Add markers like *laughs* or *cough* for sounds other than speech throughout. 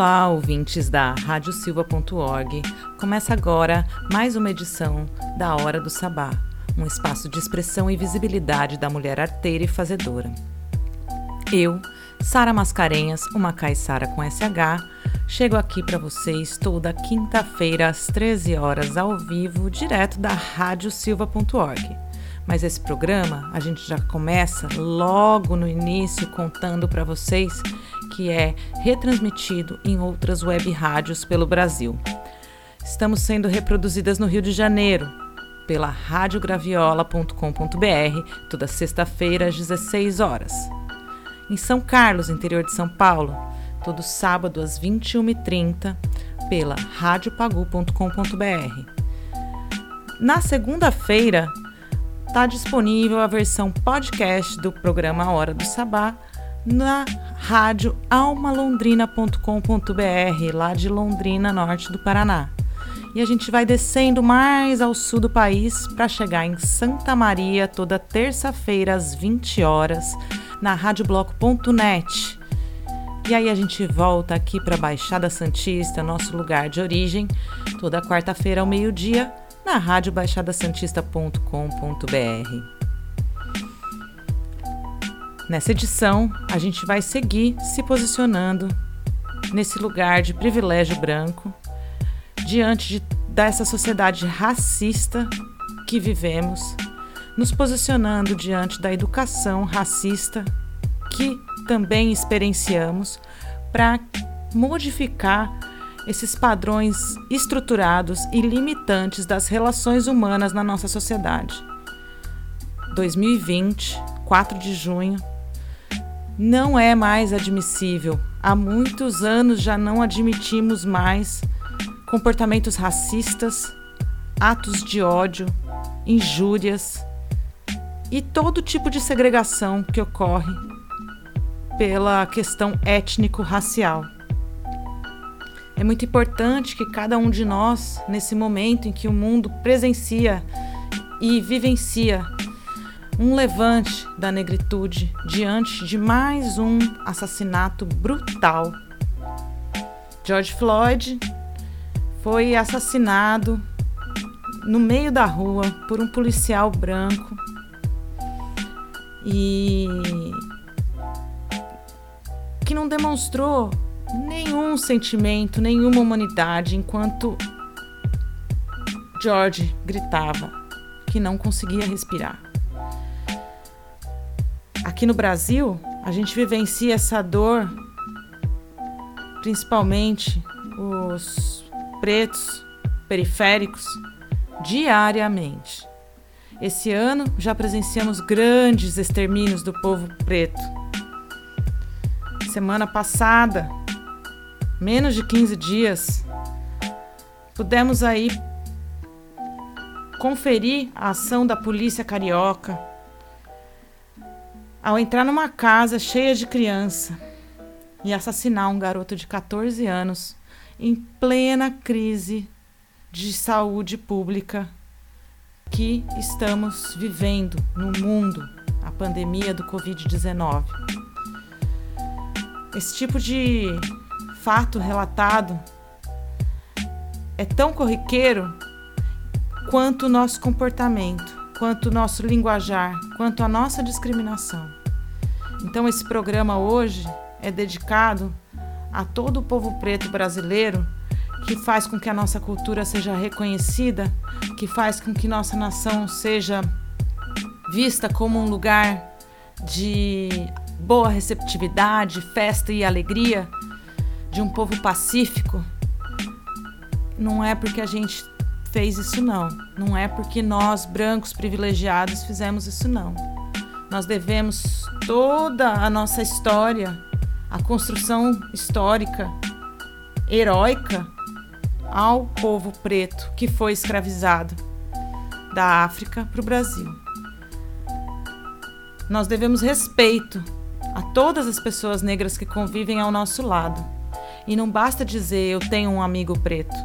Olá, ouvintes da radiosilva.org. Começa agora mais uma edição da Hora do Sabá, um espaço de expressão e visibilidade da mulher arteira e fazedora. Eu, Sara Mascarenhas, uma caiçara com SH, chego aqui para vocês toda quinta-feira às 13 horas ao vivo, direto da radiosilva.org. Mas esse programa a gente já começa logo no início contando para vocês que é retransmitido em outras web rádios pelo Brasil. Estamos sendo reproduzidas no Rio de Janeiro, pela radiograviola.com.br, toda sexta-feira às 16 horas. Em São Carlos, interior de São Paulo, todo sábado às 21h30, pela radiopagu.com.br. Na segunda-feira, está disponível a versão podcast do programa Hora do Sabá na rádio almalondrina.com.br, lá de Londrina, norte do Paraná. E a gente vai descendo mais ao sul do país para chegar em Santa Maria toda terça-feira às 20 horas na radiobloco.net. E aí a gente volta aqui para Baixada Santista, nosso lugar de origem, toda quarta-feira ao meio-dia na radiobaixadasantista.com.br. Nessa edição, a gente vai seguir se posicionando nesse lugar de privilégio branco diante de, dessa sociedade racista que vivemos, nos posicionando diante da educação racista que também experienciamos para modificar esses padrões estruturados e limitantes das relações humanas na nossa sociedade. 2020, 4 de junho, não é mais admissível. Há muitos anos já não admitimos mais comportamentos racistas, atos de ódio, injúrias e todo tipo de segregação que ocorre pela questão étnico-racial. É muito importante que cada um de nós, nesse momento em que o mundo presencia e vivencia um levante da negritude diante de mais um assassinato brutal. George Floyd foi assassinado no meio da rua por um policial branco e que não demonstrou nenhum sentimento, nenhuma humanidade enquanto George gritava que não conseguia respirar. Aqui no Brasil, a gente vivencia essa dor, principalmente os pretos periféricos, diariamente. Esse ano já presenciamos grandes extermínios do povo preto. Semana passada, menos de 15 dias, pudemos aí conferir a ação da polícia carioca ao entrar numa casa cheia de criança e assassinar um garoto de 14 anos em plena crise de saúde pública que estamos vivendo no mundo, a pandemia do Covid-19. Esse tipo de fato relatado é tão corriqueiro quanto o nosso comportamento quanto o nosso linguajar, quanto a nossa discriminação. Então, esse programa hoje é dedicado a todo o povo preto brasileiro que faz com que a nossa cultura seja reconhecida, que faz com que nossa nação seja vista como um lugar de boa receptividade, festa e alegria, de um povo pacífico. Não é porque a gente fez isso não. Não é porque nós, brancos privilegiados, fizemos isso não. Nós devemos toda a nossa história, a construção histórica, heróica, ao povo preto que foi escravizado da África para o Brasil. Nós devemos respeito a todas as pessoas negras que convivem ao nosso lado. E não basta dizer eu tenho um amigo preto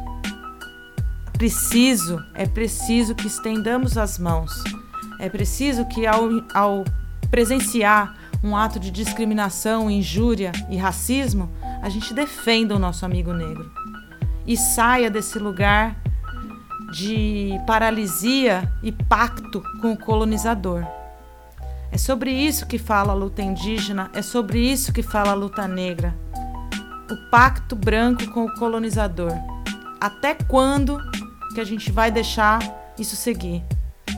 preciso, é preciso que estendamos as mãos. É preciso que ao, ao presenciar um ato de discriminação, injúria e racismo, a gente defenda o nosso amigo negro e saia desse lugar de paralisia e pacto com o colonizador. É sobre isso que fala a luta indígena, é sobre isso que fala a luta negra. O pacto branco com o colonizador. Até quando que a gente vai deixar isso seguir?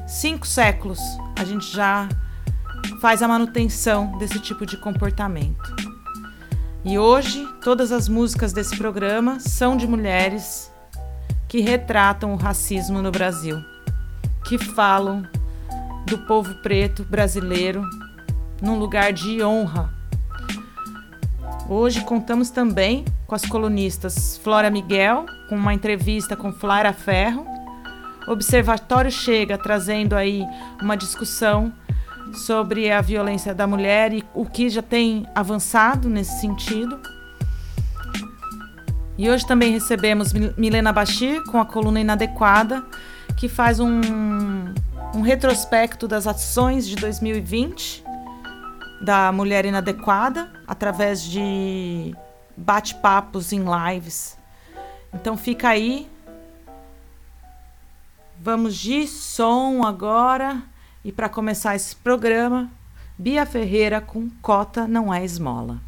Cinco séculos a gente já faz a manutenção desse tipo de comportamento. E hoje, todas as músicas desse programa são de mulheres que retratam o racismo no Brasil, que falam do povo preto brasileiro num lugar de honra. Hoje contamos também com as colunistas Flora Miguel, com uma entrevista com Flara Ferro. Observatório Chega trazendo aí uma discussão sobre a violência da mulher e o que já tem avançado nesse sentido. E hoje também recebemos Milena Bachir com a coluna Inadequada, que faz um, um retrospecto das ações de 2020 da mulher inadequada através de bate-papos em lives. Então fica aí. Vamos de som agora. E para começar esse programa, Bia Ferreira com Cota Não É Esmola.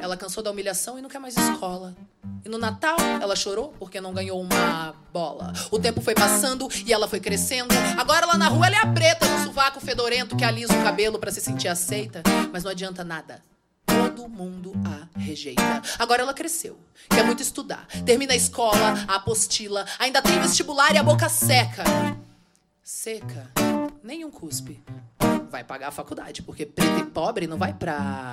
Ela cansou da humilhação e não quer mais escola. E no Natal, ela chorou porque não ganhou uma bola. O tempo foi passando e ela foi crescendo. Agora lá na rua ela é a preta no sovaco fedorento que alisa o cabelo para se sentir aceita. Mas não adianta nada. Todo mundo a rejeita. Agora ela cresceu, quer muito estudar. Termina a escola, a apostila, ainda tem vestibular e a boca seca. Seca, nenhum cuspe. Vai pagar a faculdade, porque preto e pobre não vai pra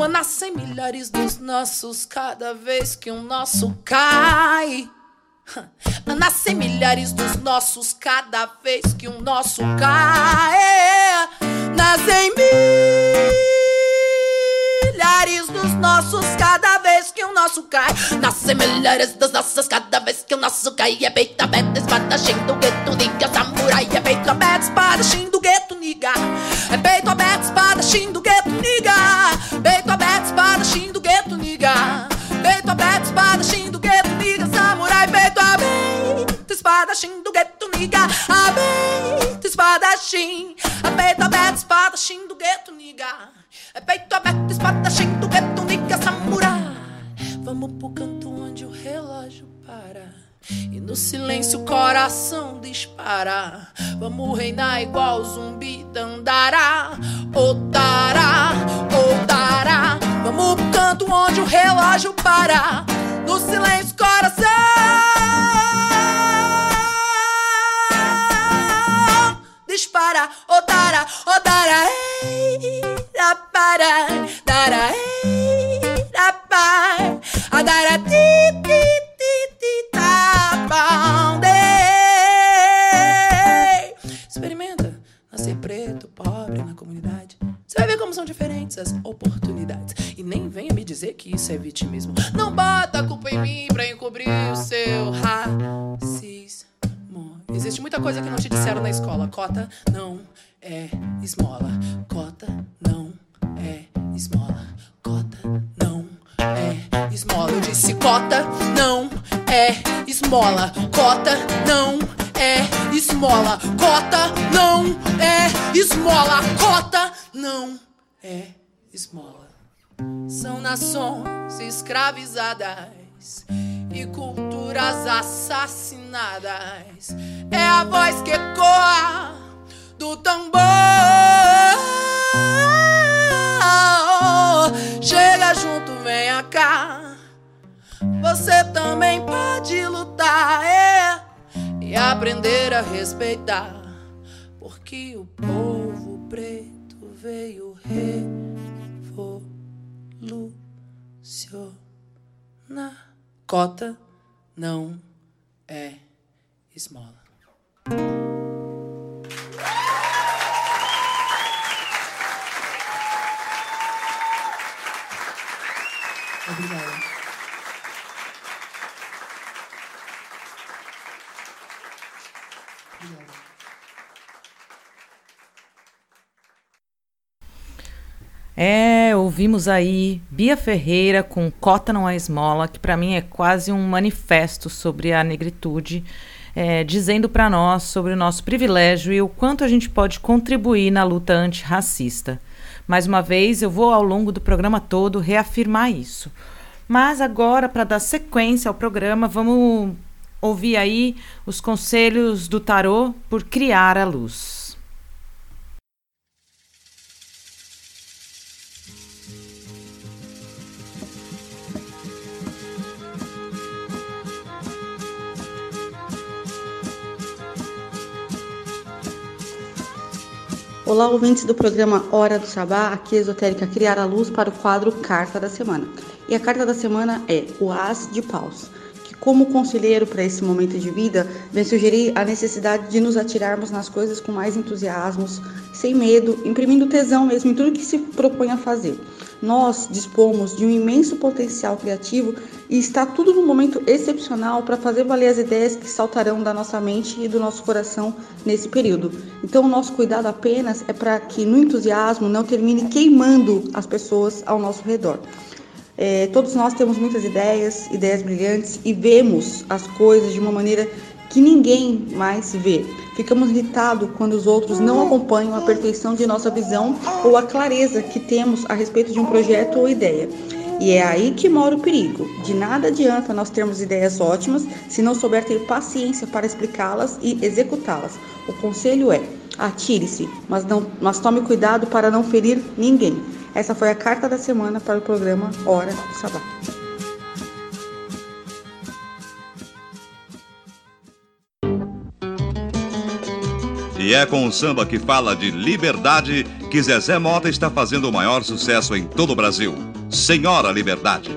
*laughs* Nascem milhares dos nossos cada vez que um nosso cai. Nascem milhares dos nossos cada vez que um nosso cai. Nascem milhares dos nossos cada vez que o nosso cai. Nascem milhares dos nossos cada vez que o nosso cai. É peito aberto, espadachim do gueto, niga, samurai. É peito aberto, espadachim do gueto, niga. É peito aberto, espadachim do gueto, niga. Peito aberto, espadachim do gueto, niga. Peito aberto, espadachim do gueto, niga, samurai. Peito aberto, espadachim do gueto, niga. Aberto, espadachim. Peito aberto, espadachim do gueto, niga. É peito aberto, espadachim do gueto, niga, samurai. Vamos pro canto onde o relógio para. E no silêncio o coração dispara. Vamos reinar igual zumbi dandará. Otará, otará. Vamos pro canto onde o relógio para. No silêncio coração dispara. Ei, da para, dará, ei, da para. A dará, ti, ti, ti, ti, tá bom, dei. Experimenta nascer preto, pobre na comunidade. Você vai ver como são diferentes as oportunidades. E nem venha me dizer que isso é vitimismo. Não bota a culpa em mim pra encobrir o seu racismo. Existe muita coisa que não te disseram na escola. Cota não é esmola. Cota não é esmola. Cota não é esmola. Eu disse cota não é esmola. Cota não é esmola. Cota não é esmola. Cota não é esmola. São nações escravizadas e culturas assassinadas. É a voz que ecoa do tambor. Chega junto, venha cá. Você também pode lutar é, e aprender a respeitar. Porque o povo preto veio revolucionar. Cota não é esmola. É, ouvimos aí Bia Ferreira com Cota Não é Esmola, que para mim é quase um manifesto sobre a negritude, é, dizendo para nós sobre o nosso privilégio e o quanto a gente pode contribuir na luta antirracista. Mais uma vez, eu vou ao longo do programa todo reafirmar isso. Mas agora, para dar sequência ao programa, vamos ouvir aí os conselhos do tarô por criar a luz. Olá, ouvintes do programa Hora do Sabá, aqui Esotérica Criar a Luz para o quadro Carta da Semana. E a carta da semana é o As de Paus, que como conselheiro para esse momento de vida, vem sugerir a necessidade de nos atirarmos nas coisas com mais entusiasmos, sem medo, imprimindo tesão mesmo em tudo que se propõe a fazer. Nós dispomos de um imenso potencial criativo e está tudo num momento excepcional para fazer valer as ideias que saltarão da nossa mente e do nosso coração nesse período. Então, o nosso cuidado apenas é para que no entusiasmo não termine queimando as pessoas ao nosso redor. É, todos nós temos muitas ideias, ideias brilhantes e vemos as coisas de uma maneira que ninguém mais vê. Ficamos irritados quando os outros não acompanham a perfeição de nossa visão ou a clareza que temos a respeito de um projeto ou ideia. E é aí que mora o perigo. De nada adianta nós termos ideias ótimas se não souber ter paciência para explicá-las e executá-las. O conselho é: atire-se, mas, mas tome cuidado para não ferir ninguém. Essa foi a carta da semana para o programa Hora do Sabá. E é com o samba que fala de liberdade que Zezé Mota está fazendo o maior sucesso em todo o Brasil. Senhora Liberdade.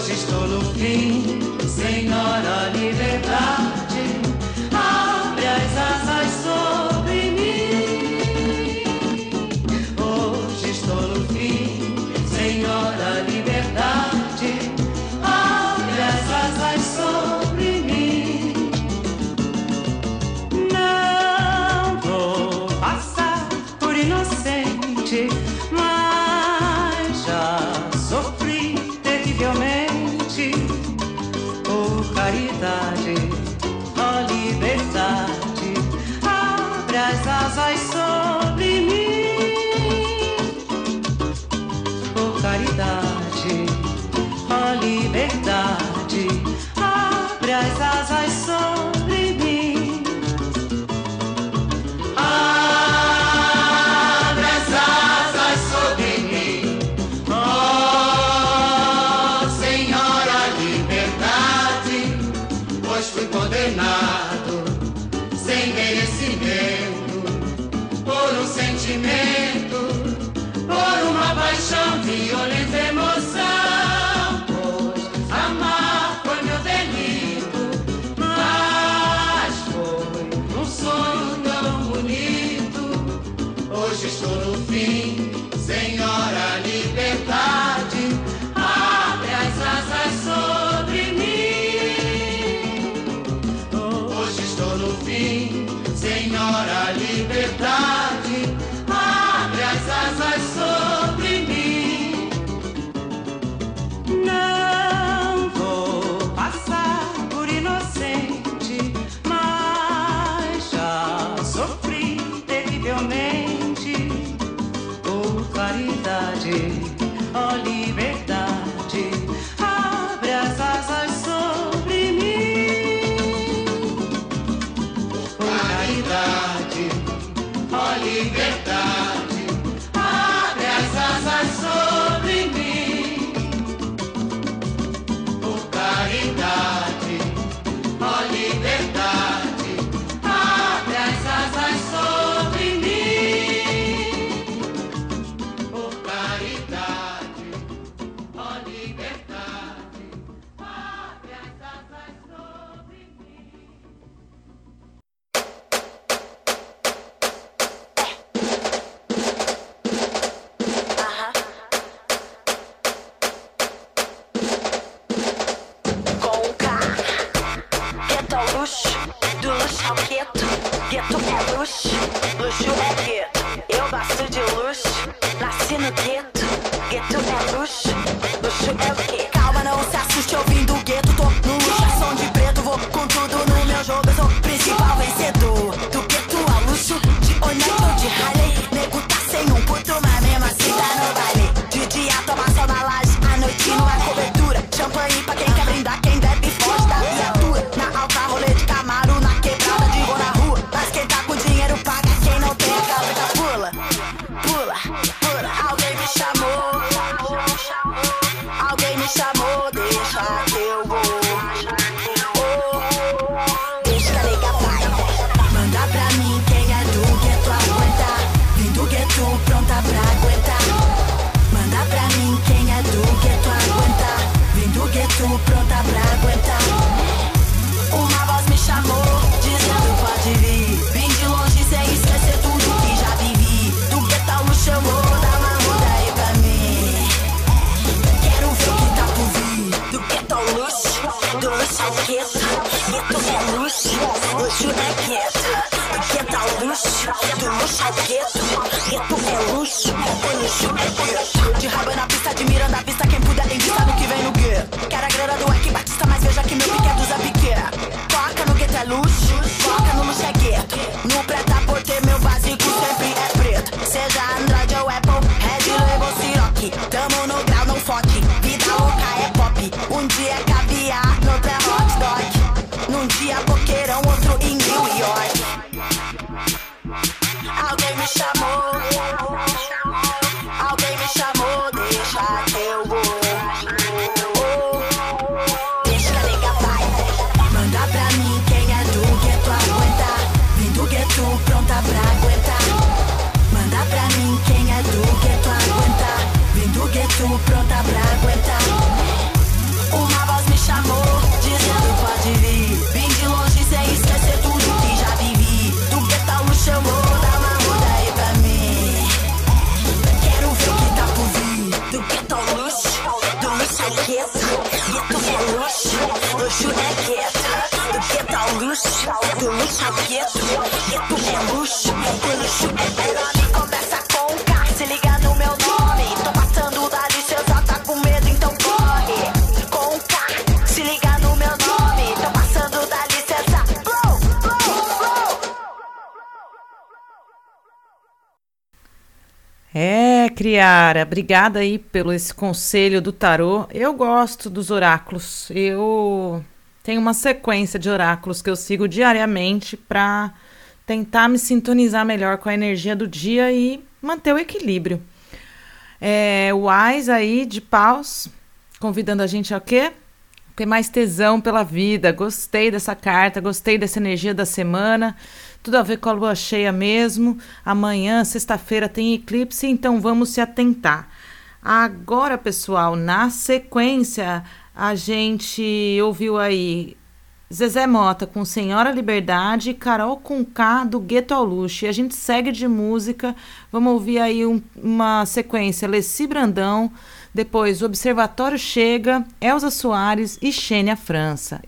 Luxo, foca no luxo é gueto. No preta por ter meu básico sempre é preto. Seja Criara, obrigada aí pelo esse conselho do tarô. Eu gosto dos oráculos. Eu tenho uma sequência de oráculos que eu sigo diariamente para tentar me sintonizar melhor com a energia do dia e manter o equilíbrio. É, o Ais aí de paus, convidando a gente a quê? Ter mais tesão pela vida. Gostei dessa carta, gostei dessa energia da semana. Tudo a ver com a lua cheia mesmo. Amanhã, sexta-feira, tem eclipse, então vamos se atentar. Agora, pessoal, na sequência, a gente ouviu aí Zezé Mota com Senhora Liberdade e Carol com K do Gueto ao Luxo. E a gente segue de música. Vamos ouvir aí um- uma sequência: Leci Brandão, depois o Observatório Chega, Elza Soares e Xênia França.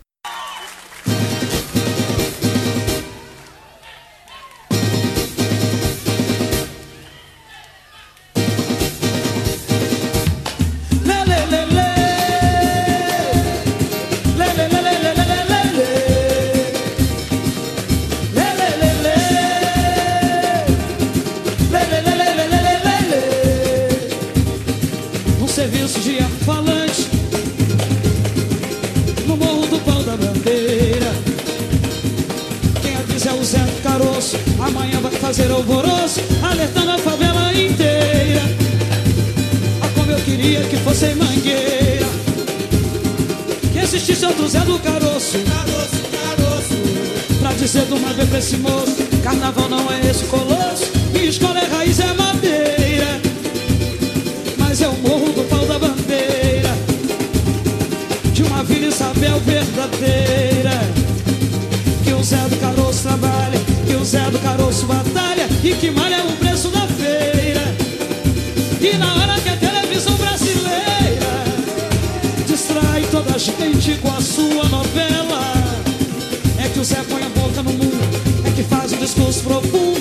Do. Amanhã vai fazer alvoroço, alertando a favela inteira. Ah, como eu queria que fosse em mangueira. Que existisse outro Zé do Caroço. Caroço, caroço. Pra dizer de uma vez pra esse moço: Carnaval não é esse colosso. Minha escola é raiz, é madeira mas é o morro do pau da bandeira de uma Vila Isabel que malha o preço da feira. E na hora que a televisão brasileira distrai toda a gente com a sua novela, é que o Zé põe a boca no mundo, é que faz um discurso profundo,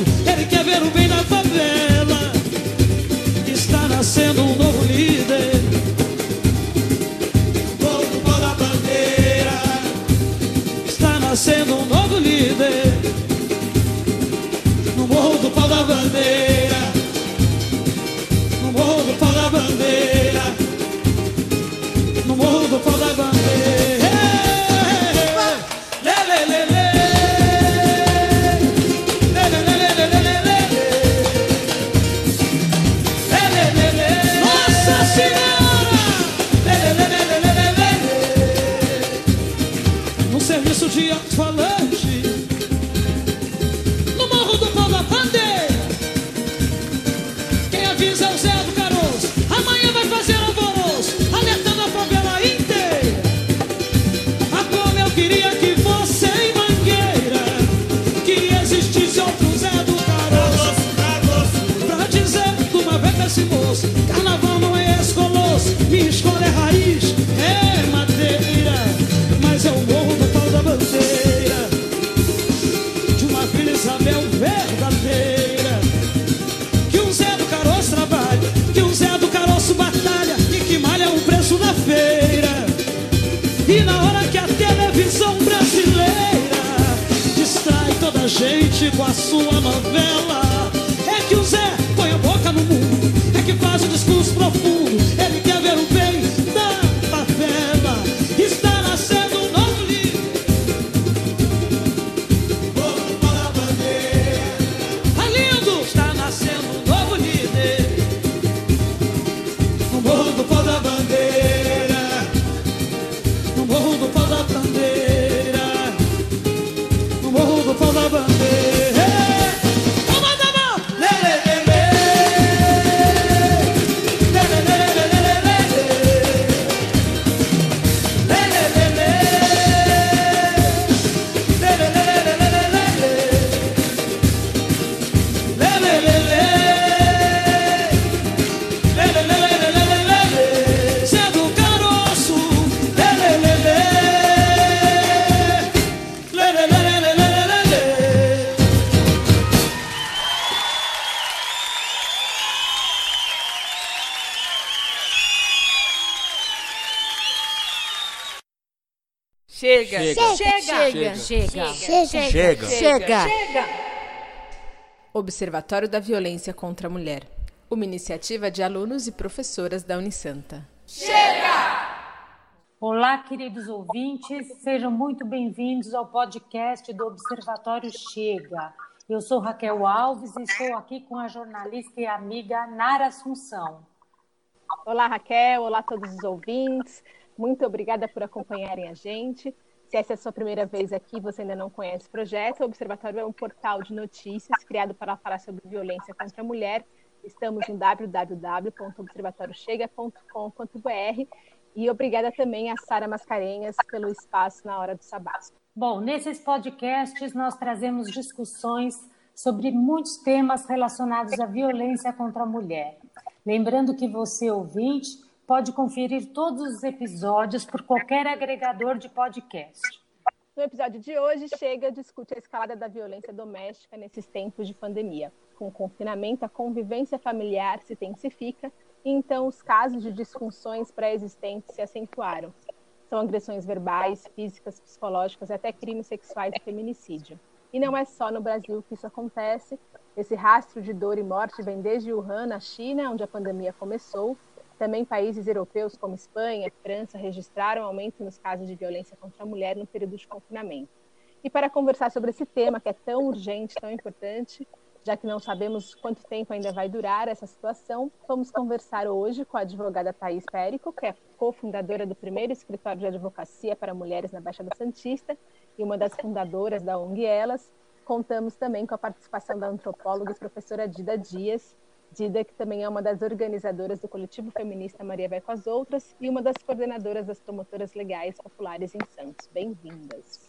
Chega. Chega. Chega. Chega. Observatório da Violência contra a Mulher. Uma iniciativa de alunos e professoras da Unisanta. Olá, queridos ouvintes, sejam muito bem-vindos ao podcast do Observatório Chega. Eu sou Raquel Alves e estou aqui com a jornalista e amiga Nara Assunção. Olá, Raquel. Olá a todos os ouvintes. Muito obrigada por acompanharem a gente. Se essa é a sua primeira vez aqui você ainda não conhece o projeto, o Observatório é um portal de notícias criado para falar sobre violência contra a mulher. Estamos no www.observatoriochega.com.br e obrigada também a Sara Mascarenhas pelo espaço na hora do sabá. Bom, nesses podcasts nós trazemos discussões sobre muitos temas relacionados à violência contra a mulher. Lembrando que você, ouvinte, pode conferir todos os episódios por qualquer agregador de podcast. No episódio de hoje, Chega discute a escalada da violência doméstica nesses tempos de pandemia. Com o confinamento, a convivência familiar se intensifica e então os casos de disfunções pré-existentes se acentuaram. São agressões verbais, físicas, psicológicas e até crimes sexuais e feminicídio. E não é só no Brasil que isso acontece. Esse rastro de dor e morte vem desde Wuhan, na China, onde a pandemia começou. Também países europeus como Espanha e França registraram aumento nos casos de violência contra a mulher no período de confinamento. E para conversar sobre esse tema que é tão urgente, tão importante, já que não sabemos quanto tempo ainda vai durar essa situação, vamos conversar hoje com a advogada Thais Périco, que é cofundadora do primeiro escritório de advocacia para mulheres na Baixada Santista e uma das fundadoras da ONG Elas. Contamos também com a participação da antropóloga e professora Dida Dias, Dida, que também é uma das organizadoras do coletivo feminista Maria Vai com as Outras e uma das coordenadoras das promotoras legais populares em Santos. Bem-vindas.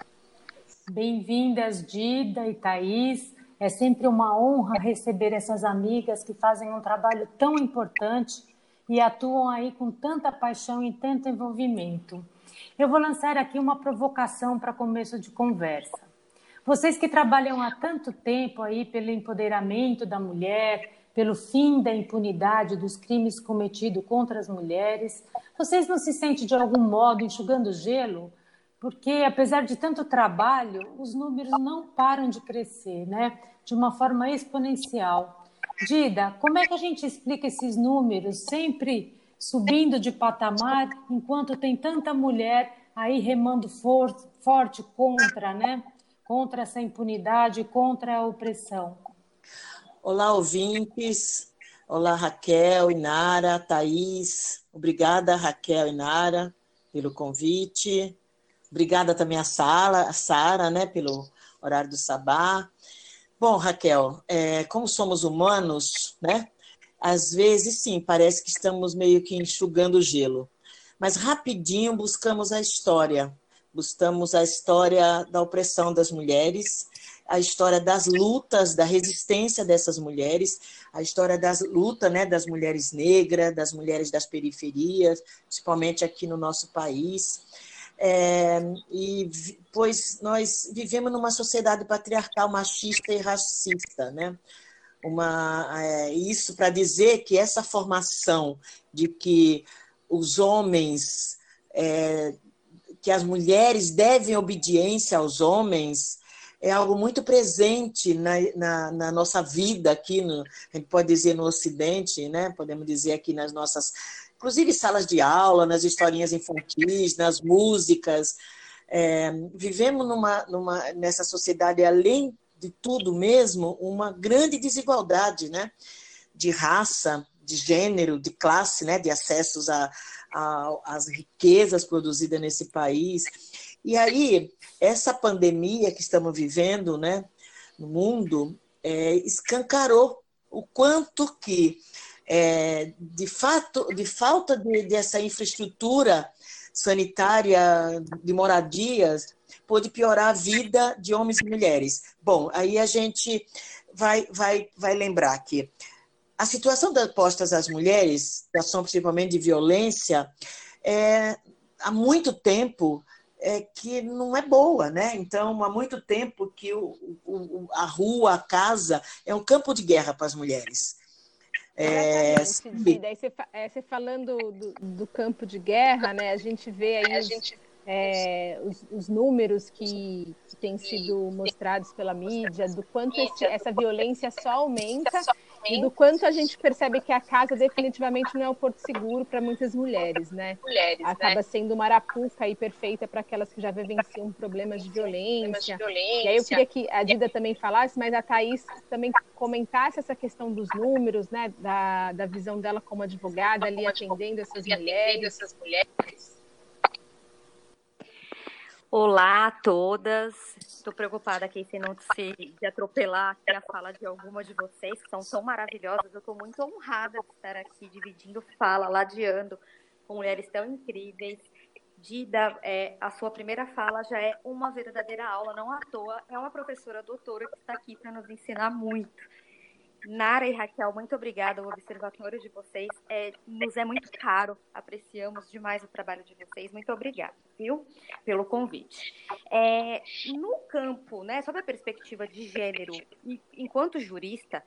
Bem-vindas, Dida e Thaís. É sempre uma honra receber essas amigas que fazem um trabalho tão importante e atuam aí com tanta paixão e tanto envolvimento. Eu vou lançar aqui uma provocação para começo de conversa. Vocês que trabalham há tanto tempo aí pelo empoderamento da mulher, pelo fim da impunidade dos crimes cometidos contra as mulheres, vocês não se sentem de algum modo enxugando gelo? Porque apesar de tanto trabalho, os números não param de crescer, né? De uma forma exponencial. Dida, como é que a gente explica esses números sempre subindo de patamar, enquanto tem tanta mulher aí remando for forte contra, né? Contra essa impunidade, contra a opressão. Olá, ouvintes. Olá, Raquel, Inara, Thaís. Obrigada, Raquel e Nara, pelo convite. Obrigada também a Sara, Sara, né, pelo horário do sabá. Bom, Raquel, é, como somos humanos, né? Às vezes, sim, parece que estamos meio que enxugando o gelo. Mas rapidinho buscamos a história. Buscamos a história da opressão das mulheres, a história das lutas, da resistência dessas mulheres, a história das lutas né, das mulheres negras, das mulheres das periferias, principalmente aqui no nosso país. É, e pois nós vivemos numa sociedade patriarcal, machista e racista, né? Uma, é, isso para dizer que essa formação de que os homens, é, que as mulheres devem obediência aos homens, é algo muito presente na, na, na, nossa vida aqui, no, a gente pode dizer no Ocidente, né? podemos dizer aqui nas nossas, inclusive salas de aula, nas historinhas infantis, nas músicas. É, vivemos numa, numa, nessa sociedade, além de tudo mesmo, uma grande desigualdade né? de raça, de gênero, de classe, né? de acessos às riquezas produzidas nesse país. E aí, essa pandemia que estamos vivendo né, no mundo é, escancarou o quanto que, é, de fato, de falta de, dessa infraestrutura sanitária de moradias, pode piorar a vida de homens e mulheres. Bom, aí a gente vai, vai, vai lembrar que a situação das postas às mulheres, situação principalmente de violência, é, há muito tempo é, que não é boa, né? Então, há muito tempo que o, o, a rua, a casa, é um campo de guerra para as mulheres. É, daí você, é, você falando do, do, campo de guerra, né? A gente vê aí os, é, os, os, números que, que têm sido mostrados pela mídia, do quanto esse, essa violência só aumenta e do quanto a gente percebe que a casa definitivamente não é o porto seguro para muitas mulheres, né? Mulheres, Acaba né? sendo uma arapuca aí perfeita para aquelas que já vivenciam problemas de violência. E aí eu queria que a Dida também falasse, mas a Thaís também comentasse essa questão dos números, né? Da, da visão dela como advogada ali atendendo essas mulheres. Olá a todas. Estou preocupada aqui se não se de atropelar aqui a fala de alguma de vocês, que são tão maravilhosas. Eu estou muito honrada de estar aqui dividindo fala, ladeando com mulheres tão incríveis. Dida, é, a sua primeira fala já é uma verdadeira aula, não à toa. É uma professora doutora que está aqui para nos ensinar muito. Nara e Raquel, muito obrigada. O observatório de vocês é, nos é muito caro. Apreciamos demais o trabalho de vocês. Muito obrigada, viu, pelo convite. É, no campo, né, sob a perspectiva de gênero, enquanto jurista,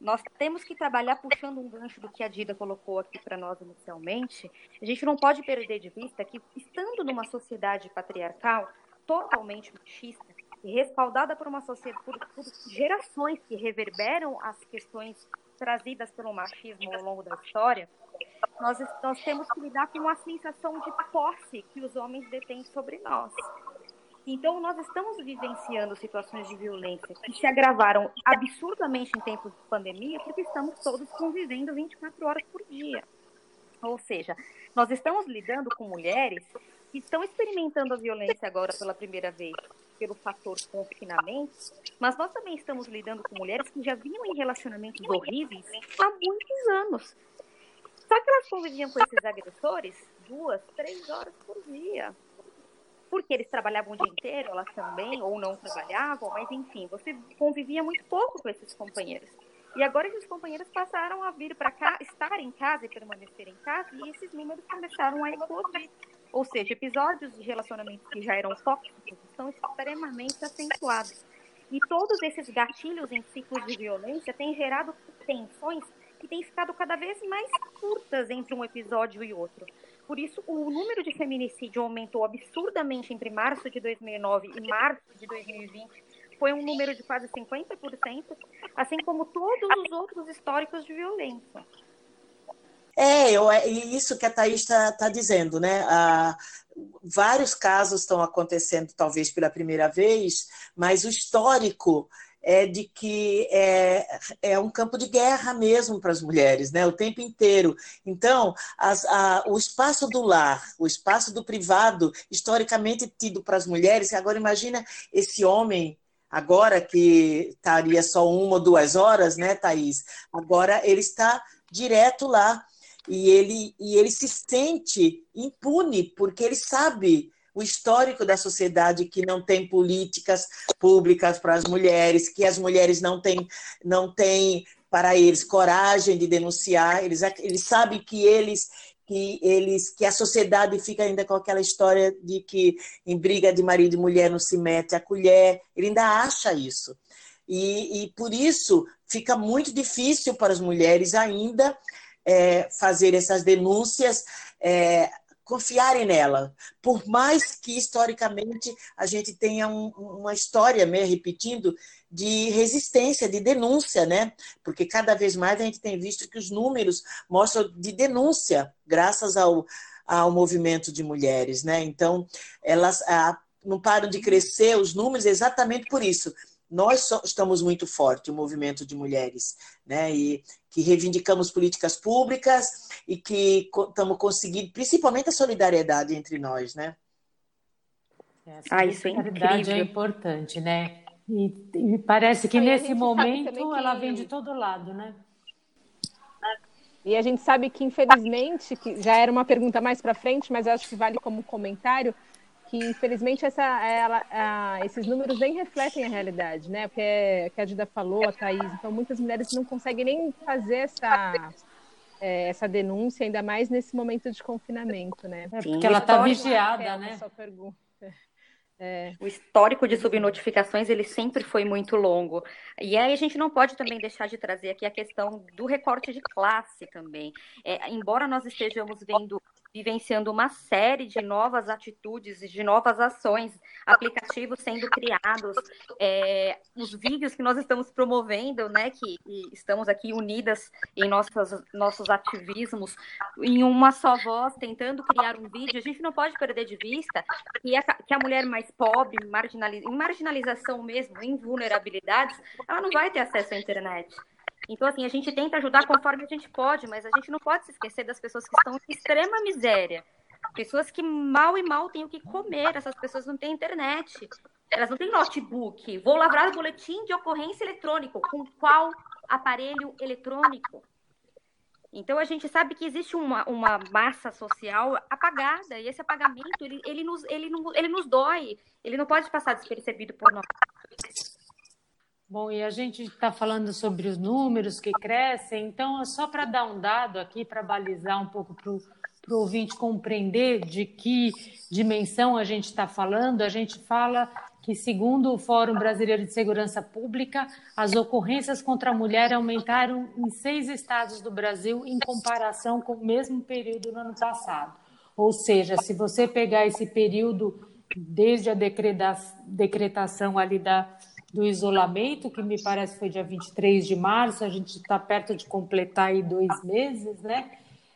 nós temos que trabalhar puxando um gancho do que a Dida colocou aqui para nós inicialmente. A gente não pode perder de vista que, estando numa sociedade patriarcal totalmente machista, respaldada por uma sociedade, por, por gerações que reverberam as questões trazidas pelo machismo ao longo da história, nós, nós temos que lidar com a sensação de posse que os homens detêm sobre nós. Então, nós estamos vivenciando situações de violência que se agravaram absurdamente em tempos de pandemia, porque estamos todos convivendo 24 horas por dia. Ou seja, nós estamos lidando com mulheres que estão experimentando a violência agora pela primeira vez pelo fator confinamento, mas nós também estamos lidando com mulheres que já vinham em relacionamentos horríveis há muitos anos. Só que elas conviviam com esses agressores duas, três horas por dia. Porque eles trabalhavam o dia inteiro, elas também, ou não trabalhavam, mas enfim, você convivia muito pouco com esses companheiros. E agora esses companheiros passaram a vir para cá, estar em casa e permanecer em casa, e esses números começaram a eclodir. Ou seja, episódios de relacionamentos que já eram tóxicos estão extremamente acentuados. E todos esses gatilhos em ciclos de violência têm gerado tensões que têm ficado cada vez mais curtas entre um episódio e outro. Por isso, o número de feminicídio aumentou absurdamente entre março de 2009 e março de 2020. Foi um número de quase 50%, assim como todos os outros históricos de violência. É, eu, é isso que a Thaís está tá dizendo, né? Ah, vários casos estão acontecendo, talvez pela primeira vez, mas o histórico é de que é, é um campo de guerra mesmo para as mulheres, né? O tempo inteiro. Então, as, a, o espaço do lar, o espaço do privado, historicamente tido para as mulheres, agora imagina esse homem agora que estaria só uma ou duas horas, né, Thaís? Agora ele está direto lá e ele, e ele se sente impune, porque ele sabe o histórico da sociedade que não tem políticas públicas para as mulheres, que as mulheres não têm, não têm para eles coragem de denunciar, eles, eles sabem que eles que eles que a sociedade fica ainda com aquela história de que em briga de marido e mulher não se mete a colher, ele ainda acha isso. E, e por isso fica muito difícil para as mulheres ainda é, fazer essas denúncias, é, confiarem nela. Por mais que historicamente a gente tenha um, uma história, meio repetindo, de resistência, de denúncia, né? Porque cada vez mais a gente tem visto que os números mostram de denúncia, graças ao, ao movimento de mulheres, né? Então, elas a, não param de crescer os números exatamente por isso, nós estamos muito forte, o movimento de mulheres, né? E que reivindicamos políticas públicas e que estamos conseguindo, principalmente a solidariedade entre nós, né? É, ah, isso é incrível. é importante, né? E, e parece que nesse momento que... ela vem de todo lado, né? E a gente sabe que, infelizmente, que já era uma pergunta mais para frente, mas acho que vale como comentário, que infelizmente essa, ela, a, esses números nem refletem a realidade, né? Porque é, que a Dida falou, a Thaís, então muitas mulheres não conseguem nem fazer essa, é, essa denúncia, ainda mais nesse momento de confinamento, né? É, porque ela está vigiada, né? É. O histórico de subnotificações ele sempre foi muito longo. E aí a gente não pode também deixar de trazer aqui a questão do recorte de classe também. É, embora nós estejamos vendo vivenciando uma série de novas atitudes e de novas ações, aplicativos sendo criados, é, os vídeos que nós estamos promovendo, né, que estamos aqui unidas em nossos, nossos ativismos, em uma só voz, tentando criar um vídeo, a gente não pode perder de vista que a, que a mulher mais pobre, marginaliz, em marginalização mesmo, em vulnerabilidades, ela não vai ter acesso à internet. Então, assim, a gente tenta ajudar conforme a gente pode, mas a gente não pode se esquecer das pessoas que estão em extrema miséria. Pessoas que mal e mal têm o que comer, essas pessoas não têm internet, elas não têm notebook. Vou lavrar o boletim de ocorrência eletrônico. Com qual aparelho eletrônico? Então a gente sabe que existe uma, uma massa social apagada, e esse apagamento ele, ele, nos, ele, ele nos dói, ele não pode passar despercebido por nós. Bom, e a gente está falando sobre os números que crescem, então, é só para dar um dado aqui, para balizar um pouco para o ouvinte compreender de que dimensão a gente está falando, a gente fala que, segundo o Fórum Brasileiro de Segurança Pública, as ocorrências contra a mulher aumentaram em seis estados do Brasil em comparação com o mesmo período no ano passado. Ou seja, se você pegar esse período desde a decretação ali da do isolamento, que me parece foi dia 23 de março, a gente está perto de completar aí dois meses, né?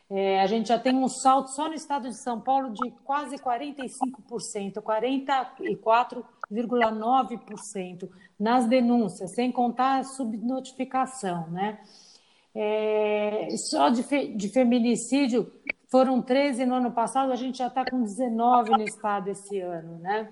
É, a gente já tem um salto só no estado de São Paulo de quase 45%, 44,9% nas denúncias, sem contar a subnotificação, né? É, só de, fe, de feminicídio foram 13 no ano passado, a gente já está com 19 no estado esse ano, né?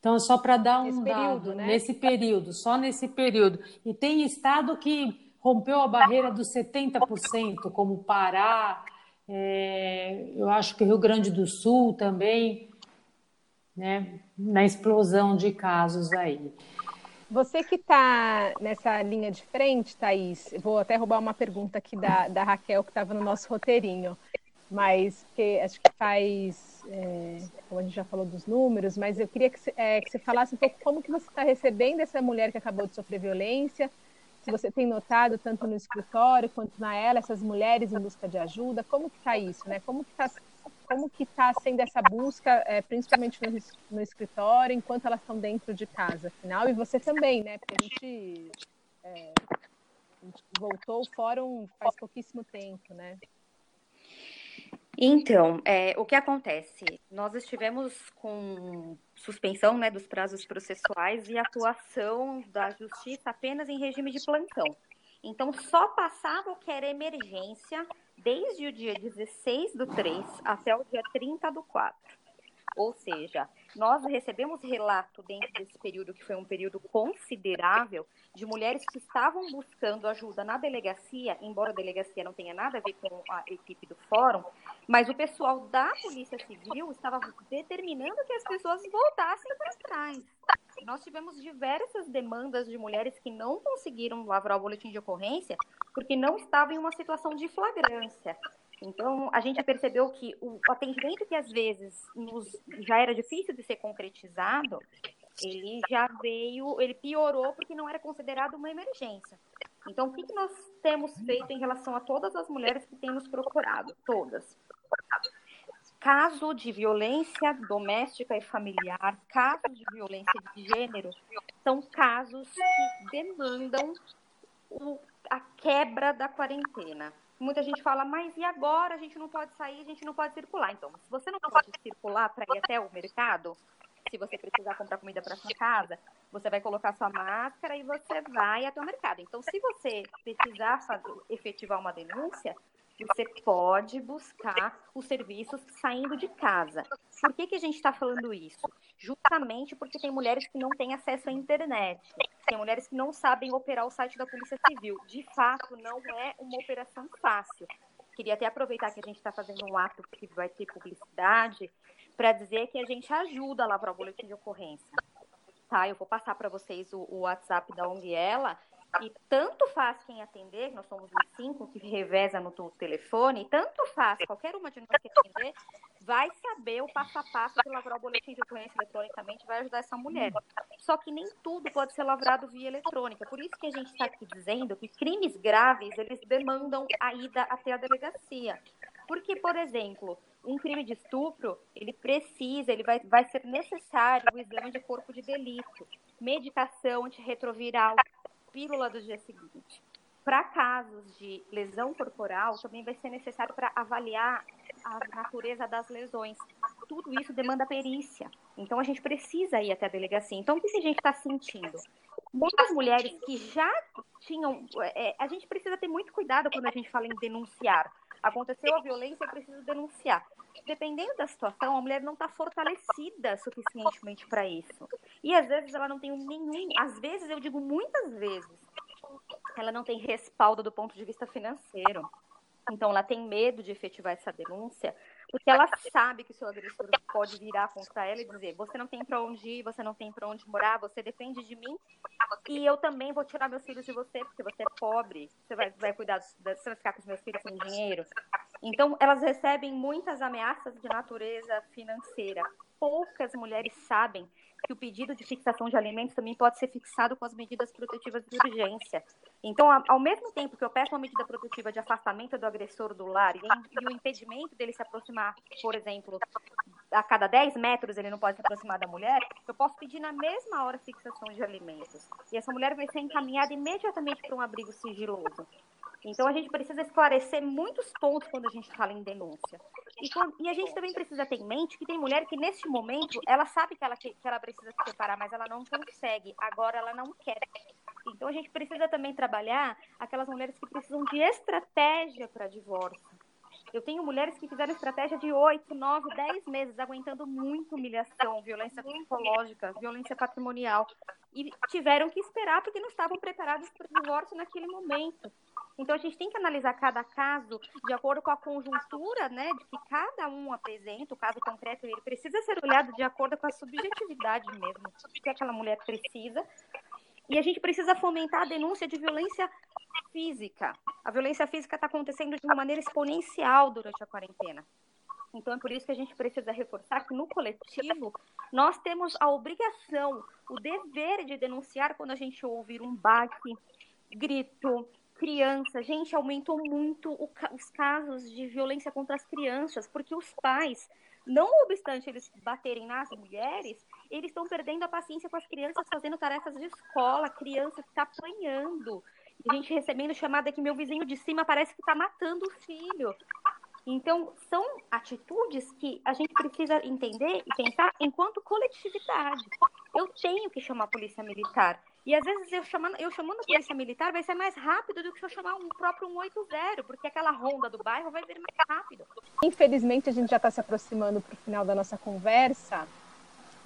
Então, só para dar um nesse dado, período, né? nesse período, só nesse período. E tem estado que rompeu a barreira dos 70%, como Pará, é, eu acho que Rio Grande do Sul também, né, na explosão de casos aí. Você que está nessa linha de frente, Thaís, vou até roubar uma pergunta aqui da, da Raquel, que estava no nosso roteirinho mas que acho que faz, é, como a gente já falou dos números, mas eu queria que, é, que você falasse um pouco como que você está recebendo essa mulher que acabou de sofrer violência, se você tem notado tanto no escritório quanto na ela essas mulheres em busca de ajuda, como que está isso, né? Como que está como que está sendo essa busca, é, principalmente no, no, escritório, enquanto elas estão dentro de casa, afinal, e você também, né? Porque a gente, é, a gente voltou o fórum faz pouquíssimo tempo, né? Então, é, o que acontece? Nós estivemos com suspensão né, dos prazos processuais e atuação da justiça apenas em regime de plantão. Então, só passava o que era emergência desde o dia 16 do 3 até o dia 30 do 4. Ou seja, nós recebemos relato dentro desse período, que foi um período considerável, de mulheres que estavam buscando ajuda na delegacia, embora a delegacia não tenha nada a ver com a equipe do fórum, mas o pessoal da Polícia Civil estava determinando que as pessoas voltassem para trás. Nós tivemos diversas demandas de mulheres que não conseguiram lavrar o boletim de ocorrência porque não estavam em uma situação de flagrância. Então, a gente percebeu que o atendimento que às vezes nos, já era difícil de ser concretizado, ele já veio, ele piorou porque não era considerado uma emergência. Então, o que, que nós temos feito em relação a todas as mulheres que têm nos procurado? Todas. Caso de violência doméstica e familiar, casos de violência de gênero, são casos que demandam o, a quebra da quarentena. Muita gente fala, mas e agora? A gente não pode sair, a gente não pode circular. Então, se você não pode circular para ir até o mercado, se você precisar comprar comida para sua casa, você vai colocar sua máscara e você vai até o mercado. Então, se você precisar fazer, efetivar uma denúncia, você pode buscar os serviços saindo de casa. Por que, que a gente está falando isso? Justamente porque tem mulheres que não têm acesso à internet, tem mulheres que não sabem operar o site da Polícia Civil. De fato, não é uma operação fácil. Queria até aproveitar que a gente está fazendo um ato que vai ter publicidade para dizer que a gente ajuda lá para o boletim de ocorrência. Tá, eu vou passar para vocês o, o WhatsApp da ONG Ela e tanto faz quem atender, nós somos os cinco que reveza no telefone, tanto faz qualquer uma de nós que atender, vai saber o passo a passo de lavrar o boletim de ocorrência eletronicamente, vai ajudar essa mulher. Só que nem tudo pode ser lavrado via eletrônica. Por isso que a gente está aqui dizendo que crimes graves, eles demandam a ida até a delegacia. Porque, por exemplo, um crime de estupro, ele precisa, ele vai, vai ser necessário o exame de corpo de delito, medicação antirretroviral, pílula do dia seguinte. Para casos de lesão corporal, também vai ser necessário para avaliar a natureza das lesões. Tudo isso demanda perícia. Então, a gente precisa ir até a delegacia. Então, o que a gente está sentindo? Muitas mulheres que já tinham. É, a gente precisa ter muito cuidado quando a gente fala em denunciar. Aconteceu a violência, eu preciso denunciar. Dependendo da situação, a mulher não está fortalecida suficientemente para isso. E às vezes ela não tem nenhum. Às vezes, eu digo muitas vezes, ela não tem respaldo do ponto de vista financeiro. Então, ela tem medo de efetivar essa denúncia, porque ela sabe que o seu agressor pode virar contra ela e dizer: você não tem para onde ir, você não tem para onde morar, você depende de mim, e eu também vou tirar meus filhos de você, porque você é pobre, você vai, vai cuidar, você vai ficar com os meus filhos sem dinheiro. Então, elas recebem muitas ameaças de natureza financeira. Poucas mulheres sabem que o pedido de fixação de alimentos também pode ser fixado com as medidas protetivas de urgência. Então, ao mesmo tempo que eu peço uma medida protetiva de afastamento do agressor do lar e, e o impedimento dele se aproximar, por exemplo, a cada 10 metros ele não pode se aproximar da mulher, eu posso pedir na mesma hora fixação de alimentos. E essa mulher vai ser encaminhada imediatamente para um abrigo sigiloso. Então, a gente precisa esclarecer muitos pontos quando a gente fala em denúncia. E, quando, e, a gente também precisa ter em mente que tem mulher que, neste momento, ela sabe que ela, que, ela precisa se separar, mas ela não consegue. Agora, ela não quer. Então, a gente precisa também trabalhar aquelas mulheres que precisam de estratégia para divórcio. Eu tenho mulheres que fizeram estratégia de 8, 9, 10 meses, aguentando muita humilhação, violência psicológica, violência patrimonial. E tiveram que esperar porque não estavam preparadas para o divórcio naquele momento. Então a gente tem que analisar cada caso de acordo com a conjuntura, né, de que cada um apresenta, o caso concreto, ele precisa ser olhado de acordo com a subjetividade mesmo, o que aquela mulher precisa. E a gente precisa fomentar a denúncia de violência física. A violência física está acontecendo de uma maneira exponencial durante a quarentena. Então é por isso que a gente precisa reforçar que no coletivo nós temos a obrigação, o dever de denunciar quando a gente ouvir um baque, grito, criança. Gente, aumentou muito o, os casos de violência contra as crianças, porque os pais, não obstante eles baterem nas mulheres, eles estão perdendo a paciência com as crianças fazendo tarefas de escola, criança está apanhando. Gente recebendo chamada que meu vizinho de cima parece que está matando o filho. Então, são atitudes que a gente precisa entender e pensar enquanto coletividade. Eu tenho que chamar a polícia militar. E às vezes eu chamando, eu chamando a polícia militar vai ser mais rápido do que se eu chamar um próprio 180, porque aquela ronda do bairro vai vir mais rápido. Infelizmente, a gente já está se aproximando para o final da nossa conversa.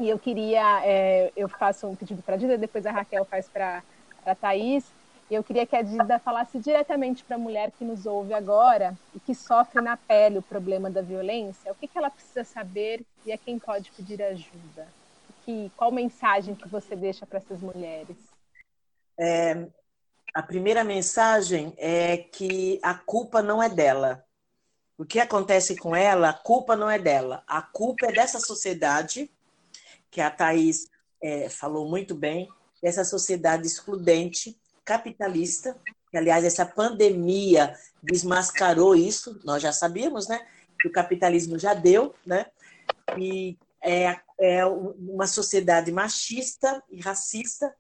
E eu queria, é, eu faço um pedido para a Dida, depois a Raquel faz para a Thaís. E eu queria que a Dida falasse diretamente para a mulher que nos ouve agora e que sofre na pele o problema da violência, o que, que ela precisa saber e a quem pode pedir ajuda que qual mensagem que você deixa para essas mulheres? É, a primeira mensagem é que a culpa não é dela. O que acontece com ela, a culpa não é dela. A culpa é dessa sociedade, que a Thais é, falou muito bem, essa sociedade excludente, capitalista, que, aliás, essa pandemia desmascarou isso, nós já sabíamos, né? Que o capitalismo já deu, né? E é, é uma sociedade machista e racista,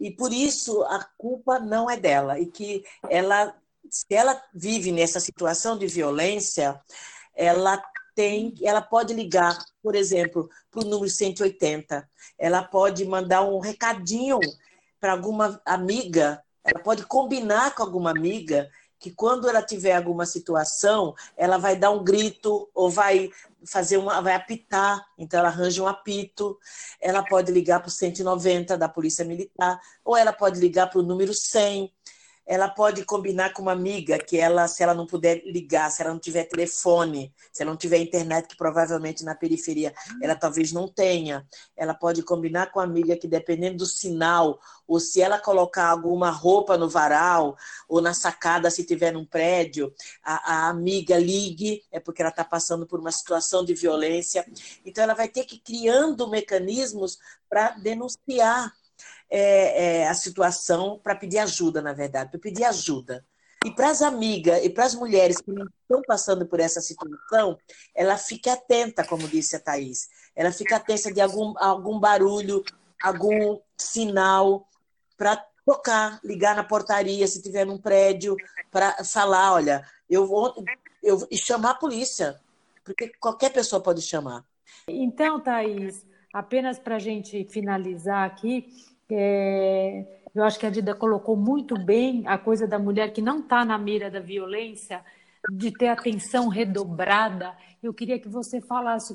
e por isso a culpa não é dela. E que ela, se ela vive nessa situação de violência, ela tem, ela pode ligar, por exemplo, para o número 180. Ela pode mandar um recadinho para alguma amiga, ela pode combinar com alguma amiga que quando ela tiver alguma situação, ela vai dar um grito ou vai fazer uma, vai apitar, então ela arranja um apito, ela pode ligar para o 190 da Polícia Militar, ou ela pode ligar para o número 100, ela pode combinar com uma amiga que ela, se ela não puder ligar, se ela não tiver telefone, se ela não tiver internet, que provavelmente na periferia ela talvez não tenha, ela pode combinar com a amiga que dependendo do sinal, ou se ela colocar alguma roupa no varal, ou na sacada se tiver num prédio, a, a amiga ligue, é porque ela está passando por uma situação de violência. Então ela vai ter que ir criando mecanismos para denunciar é, é, a situação para pedir ajuda, na verdade, para pedir ajuda. E para as amigas e para as mulheres que não estão passando por essa situação, ela fique atenta, como disse a Thaís. Ela fica atenta de algum, algum barulho, algum sinal para tocar, ligar na portaria se tiver num prédio, para falar, olha, eu vou eu, e chamar a polícia, porque qualquer pessoa pode chamar. Então, Thaís, apenas para a gente finalizar aqui, é, eu acho que a Dida colocou muito bem a coisa da mulher que não está na mira da violência, de ter atenção redobrada. Eu queria que você falasse.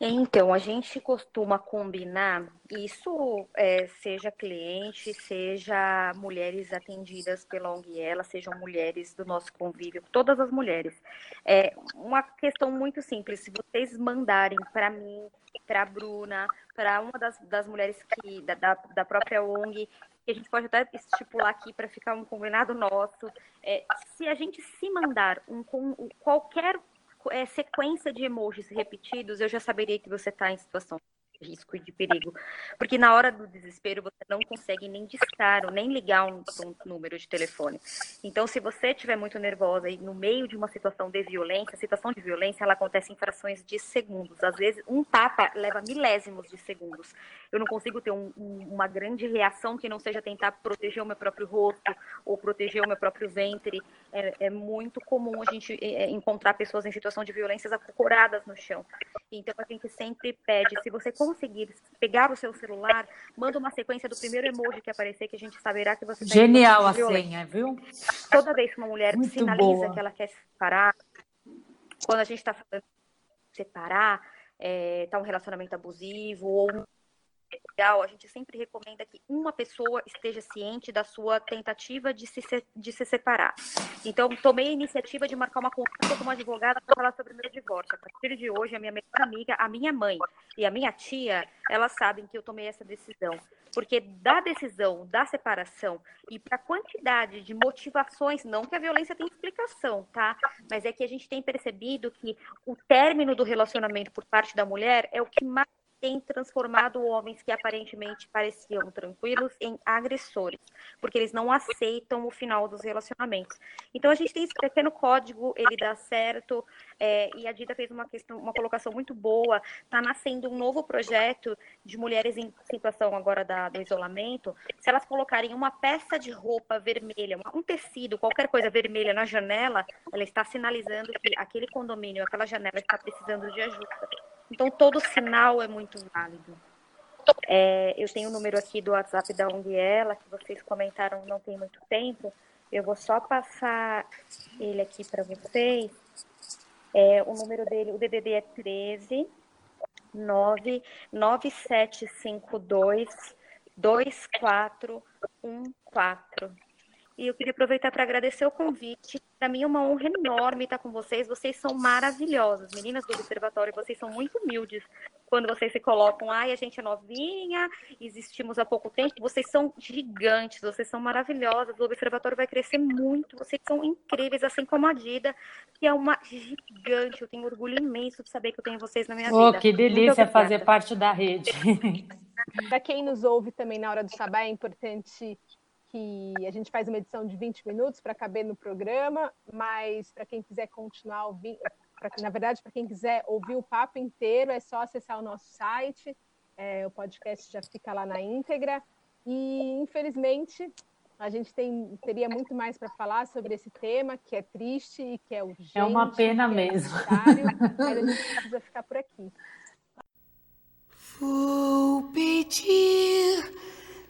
Então, a gente costuma combinar, isso é, seja cliente, seja mulheres atendidas pela ONG ela, sejam mulheres do nosso convívio, todas as mulheres. É uma questão muito simples. Se vocês mandarem para mim, para a Bruna, para uma das, das mulheres que da, da própria ONG que a gente pode até estipular aqui para ficar um combinado nosso. É, se a gente se mandar um, um qualquer é, sequência de emojis repetidos, eu já saberia que você está em situação risco e de perigo. Porque na hora do desespero você não consegue nem discar ou nem ligar um, um número de telefone. Então, se você estiver muito nervosa e no meio de uma situação de violência, a situação de violência ela acontece em frações de segundos. Às vezes, um tapa leva milésimos de segundos. Eu não consigo ter um, um, uma grande reação que não seja tentar proteger o meu próprio rosto ou proteger o meu próprio ventre. É, é muito comum a gente é, é encontrar pessoas em situação de violências acocoradas no chão. Então, a gente sempre pede, se você conseguir pegar o seu celular, manda uma sequência do primeiro emoji que aparecer, que a gente saberá que você está Genial a senha, viu? Toda vez que uma mulher Muito sinaliza boa. que ela quer se separar, quando a gente está falando de separar, está é, um relacionamento abusivo ou legal, a gente sempre recomenda que uma pessoa esteja ciente da sua tentativa de se, de se separar. Então, tomei a iniciativa de marcar uma consulta com uma advogada para falar sobre o meu divórcio. A partir de hoje, a minha melhor amiga, a minha mãe e a minha tia, elas sabem que eu tomei essa decisão. Porque da decisão da separação e para a quantidade de motivações, não que a violência tenha explicação, tá? Mas é que a gente tem percebido que o término do relacionamento por parte da mulher é o que mais tem transformado homens que aparentemente pareciam tranquilos em agressores, porque eles não aceitam o final dos relacionamentos. Então a gente tem esse pequeno código, ele dá certo, é, e a Dida fez uma questão, uma colocação muito boa. Está nascendo um novo projeto de mulheres em situação agora da, do isolamento. Se elas colocarem uma peça de roupa vermelha, um tecido, qualquer coisa vermelha na janela, ela está sinalizando que aquele condomínio, aquela janela está precisando de ajuda. Então, todo sinal é muito válido. É, eu tenho o número aqui do WhatsApp da Ela, que vocês comentaram não tem muito tempo. Eu vou só passar ele aqui para vocês. É, o número dele, o DDD é 13 99752 2414. E eu queria aproveitar para agradecer o convite. Para mim é uma honra enorme estar com vocês. Vocês são maravilhosas. Meninas do Observatório, vocês são muito humildes quando vocês se colocam. Ai, a gente é novinha, existimos há pouco tempo. Vocês são gigantes, vocês são maravilhosas. O Observatório vai crescer muito. Vocês são incríveis, assim como a Dida, que é uma gigante. Eu tenho orgulho imenso de saber que eu tenho vocês na minha oh, vida. Que delícia fazer parte da rede. Para quem nos ouve também na hora do sabá, é importante que a gente faz uma edição de 20 minutos para caber no programa, mas para quem quiser continuar ouvindo, pra, na verdade, para quem quiser ouvir o papo inteiro, é só acessar o nosso site, é, o podcast já fica lá na íntegra. E, infelizmente, a gente tem, teria muito mais para falar sobre esse tema, que é triste e que é urgente. É uma pena é mesmo. mas a gente precisa ficar por aqui. Vou pedir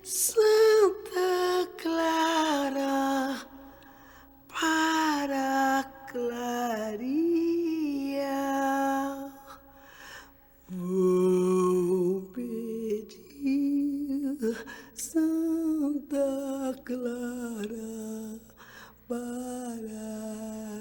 Santa Clara para clarear. Vou pedir Santa Clara para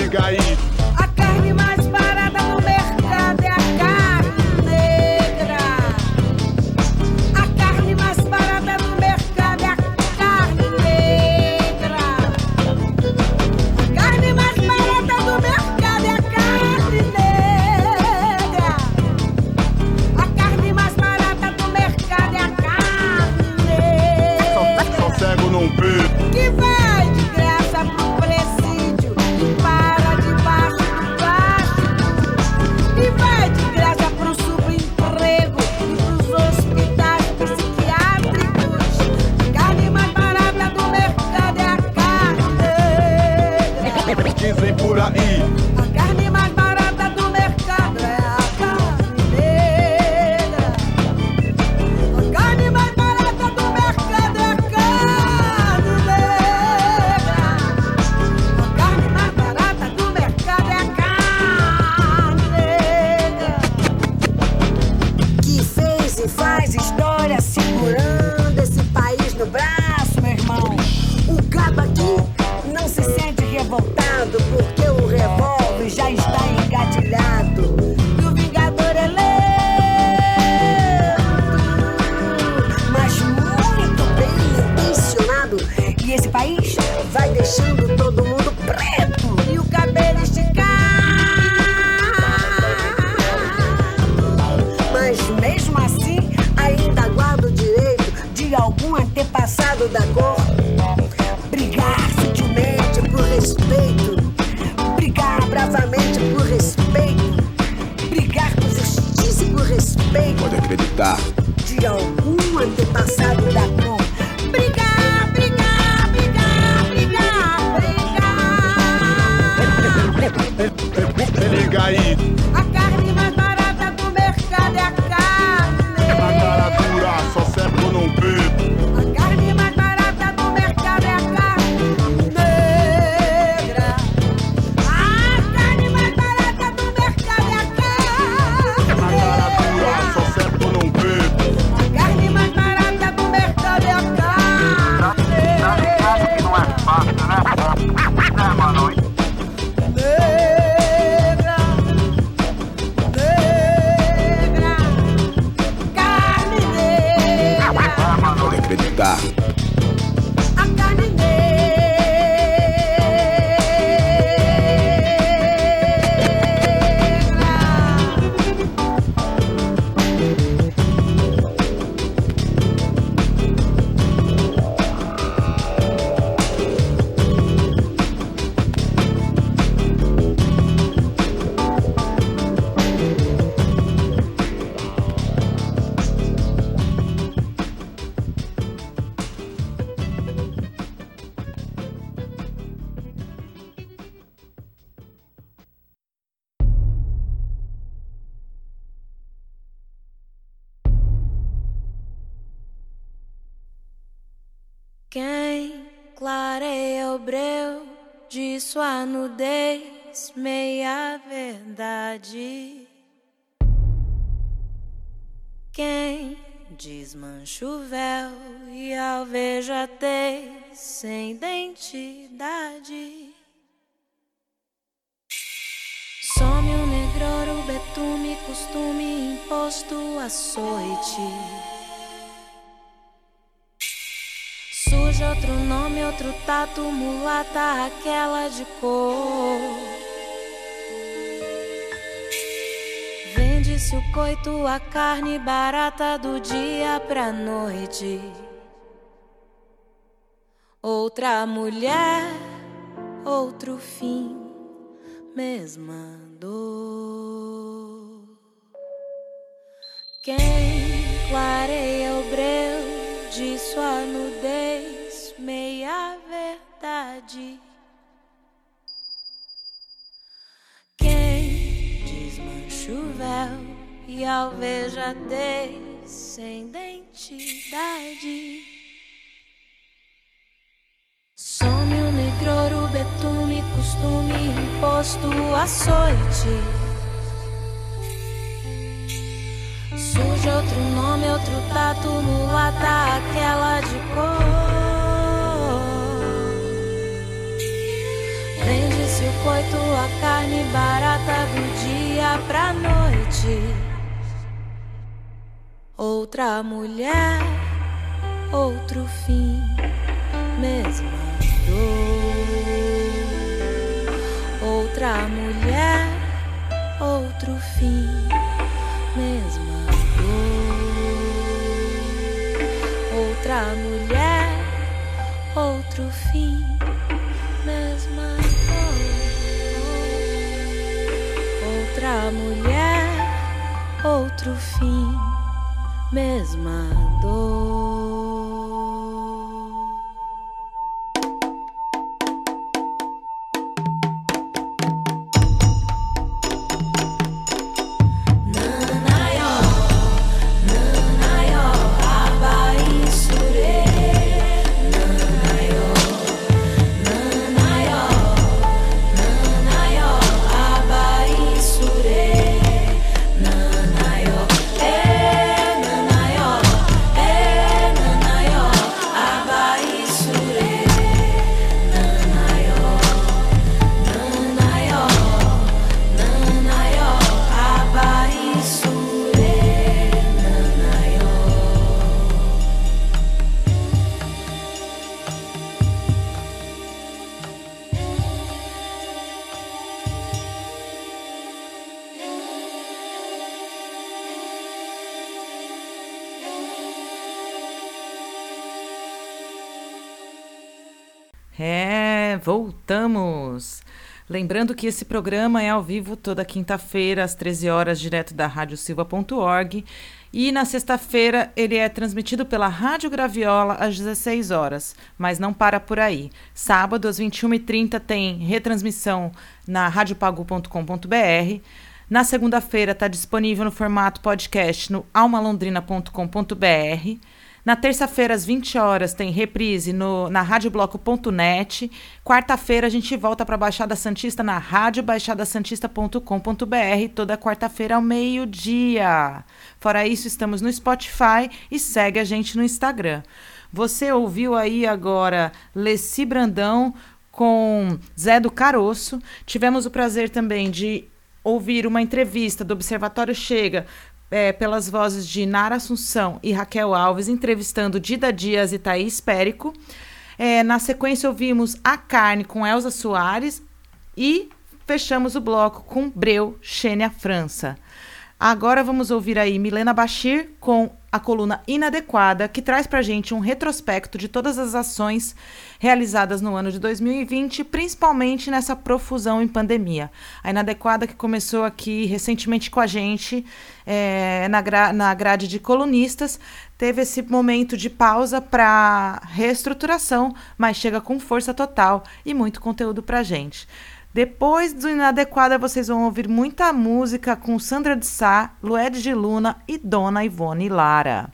liga aí. A carne mais barata no mercado é a carne negra. A carne mais barata no mercado é a carne negra. A carne mais barata do mercado é a carne negra. A carne mais barata do mercado é a carne negra. Só cego num peito. outro tá mulata, aquela de cor. Vende-se o coito, a carne barata do dia pra noite. Outra mulher, outro fim, mesma dor. Quem clareia o breu de sua nudez? verdade. Quem desmancha o véu e alveja descendentidade. Some o negroro, betume, costume, imposto, açoite. Surge outro nome, outro tato, mulata, aquela de cor. Se o coito a carne barata do dia pra noite. Outra mulher, outro fim, mesma dor. Outra mulher, outro fim, mesma dor. Outra mulher, outro fim. Outra mulher, outro fim, mesma dor. Lembrando que esse programa é ao vivo toda quinta-feira, às 13 horas, direto da radiosilva.org. E na sexta-feira ele é transmitido pela Rádio Graviola às 16 horas, mas não para por aí. Sábado, às 21h30, tem retransmissão na radiopagu.com.br. Na segunda-feira está disponível no formato podcast no almalondrina.com.br. Na terça-feira, às 20 horas, tem reprise no, na radiobloco.net. Quarta-feira, a gente volta para a Baixada Santista na radiobaixadasantista.com.br, toda quarta-feira ao meio-dia. Fora isso, estamos no Spotify e segue a gente no Instagram. Você ouviu aí agora Leci Brandão com Zé do Caroço. Tivemos o prazer também de ouvir uma entrevista do Observatório Chega é, pelas vozes de Nara Assunção e Raquel Alves, entrevistando Dida Dias e Thaís Périco. É, na sequência, ouvimos A Carne com Elza Soares e fechamos o bloco com Breu, Xênia França. Agora vamos ouvir aí Milena Bachir com a coluna Inadequada, que traz para gente um retrospecto de todas as ações realizadas no ano de 2020, principalmente nessa profusão em pandemia. A Inadequada que começou aqui recentemente com a gente, é, na, gra na grade de colunistas, teve esse momento de pausa para reestruturação, mas chega com força total e muito conteúdo para gente. Depois do Inadequada, vocês vão ouvir muita música com Sandra de Sá, Lued de Luna e Dona Ivone Lara.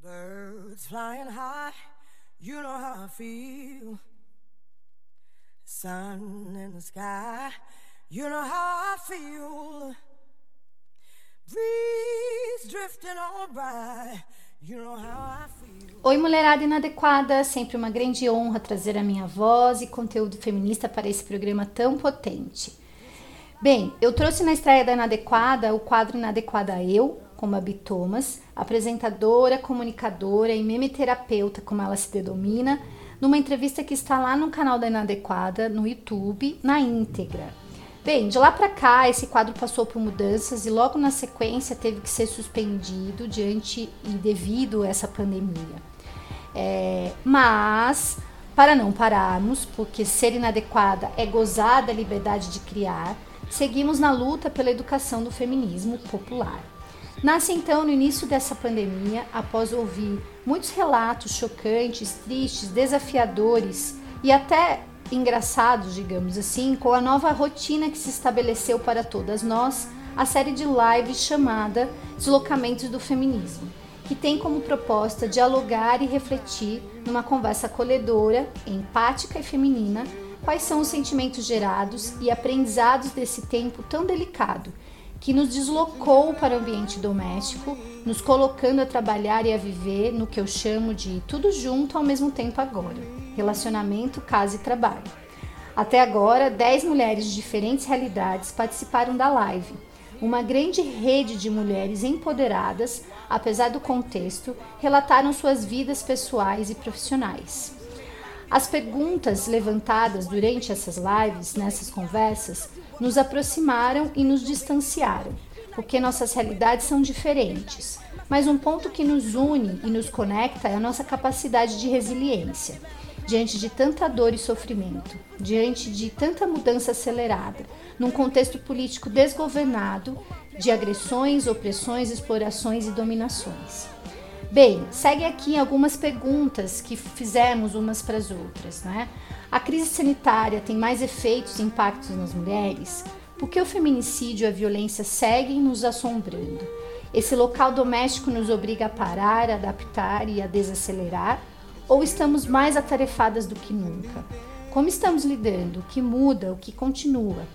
Birds flying high, you know how I feel. Sun in the sky, you know how I feel. Breeze drifting on by, Oi, mulherada inadequada, sempre uma grande honra trazer a minha voz e conteúdo feminista para esse programa tão potente. Bem, eu trouxe na estreia da Inadequada o quadro Inadequada Eu, com Babi Thomas, apresentadora, comunicadora e memeterapeuta, como ela se denomina, numa entrevista que está lá no canal da Inadequada, no YouTube, na íntegra. Bem, de lá para cá, esse quadro passou por mudanças e logo na sequência teve que ser suspendido diante e devido a essa pandemia. É, mas, para não pararmos, porque ser inadequada é gozar da liberdade de criar, seguimos na luta pela educação do feminismo popular. Nasce então no início dessa pandemia, após ouvir muitos relatos chocantes, tristes, desafiadores e até engraçados, digamos assim, com a nova rotina que se estabeleceu para todas nós, a série de lives chamada Deslocamentos do Feminismo, que tem como proposta dialogar e refletir numa conversa acolhedora, empática e feminina quais são os sentimentos gerados e aprendizados desse tempo tão delicado que nos deslocou para o ambiente doméstico, nos colocando a trabalhar e a viver no que eu chamo de tudo junto ao mesmo tempo agora: relacionamento, casa e trabalho. Até agora, 10 mulheres de diferentes realidades participaram da live, uma grande rede de mulheres empoderadas, apesar do contexto, relataram suas vidas pessoais e profissionais. As perguntas levantadas durante essas lives, nessas conversas, nos aproximaram e nos distanciaram, porque nossas realidades são diferentes, mas um ponto que nos une e nos conecta é a nossa capacidade de resiliência. Diante de tanta dor e sofrimento, diante de tanta mudança acelerada, num contexto político desgovernado de agressões, opressões, explorações e dominações. Bem, segue aqui algumas perguntas que fizemos umas para as outras, né? A crise sanitária tem mais efeitos e impactos nas mulheres? Por que o feminicídio e a violência seguem nos assombrando? Esse local doméstico nos obriga a parar, a adaptar e a desacelerar? Ou estamos mais atarefadas do que nunca? Como estamos lidando? O que muda? O que continua?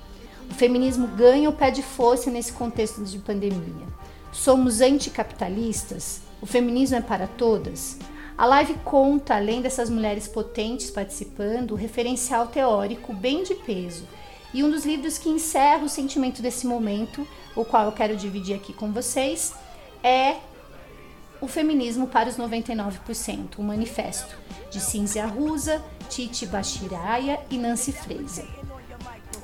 O feminismo ganha ou perde força nesse contexto de pandemia? Somos anticapitalistas? O feminismo é para todas? A live conta, além dessas mulheres potentes participando, o referencial teórico bem de peso e um dos livros que encerra o sentimento desse momento, o qual eu quero dividir aqui com vocês, é O Feminismo para os 99%, o manifesto de Cinzia Rusa, Titi Bashiraya e Nancy Fraser.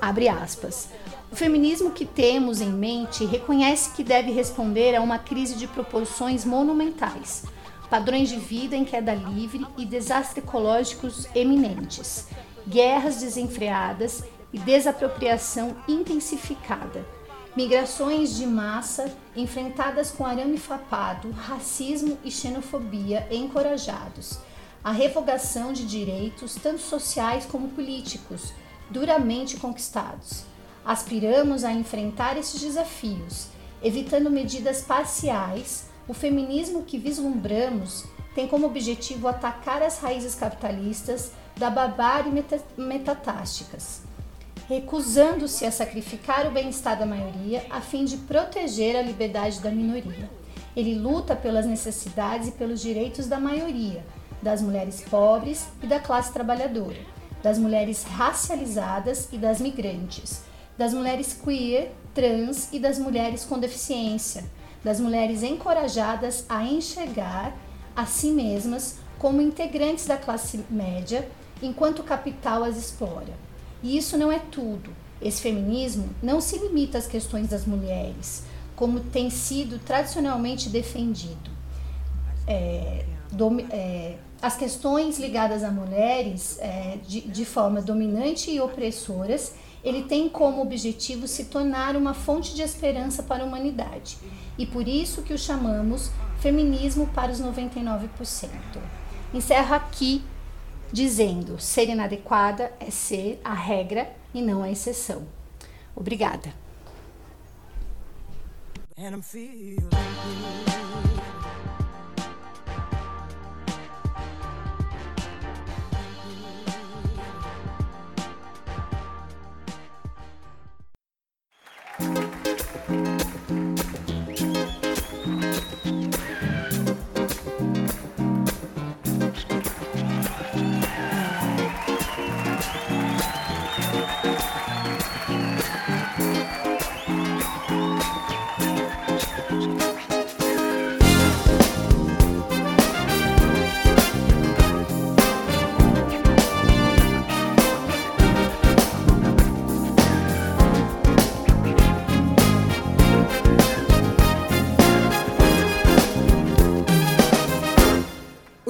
Abre aspas. O feminismo que temos em mente reconhece que deve responder a uma crise de proporções monumentais, padrões de vida em queda livre e desastres ecológicos eminentes, guerras desenfreadas e desapropriação intensificada, migrações de massa enfrentadas com arame farpado, racismo e xenofobia encorajados, a revogação de direitos, tanto sociais como políticos, duramente conquistados. Aspiramos a enfrentar esses desafios, evitando medidas parciais. O feminismo que vislumbramos tem como objetivo atacar as raízes capitalistas da barbárie metatásticas recusando-se a sacrificar o bem-estar da maioria a fim de proteger a liberdade da minoria. Ele luta pelas necessidades e pelos direitos da maioria, das mulheres pobres e da classe trabalhadora, das mulheres racializadas e das migrantes, das mulheres queer, trans e das mulheres com deficiência, das mulheres encorajadas a enxergar a si mesmas como integrantes da classe média enquanto o capital as explora. E isso não é tudo. Esse feminismo não se limita às questões das mulheres, como tem sido tradicionalmente defendido. É, dom, é, as questões ligadas a mulheres é, de, de forma dominante e opressoras, ele tem como objetivo se tornar uma fonte de esperança para a humanidade. E por isso que o chamamos feminismo para os 99%. Encerro aqui dizendo ser inadequada é ser a regra e não a exceção. Obrigada.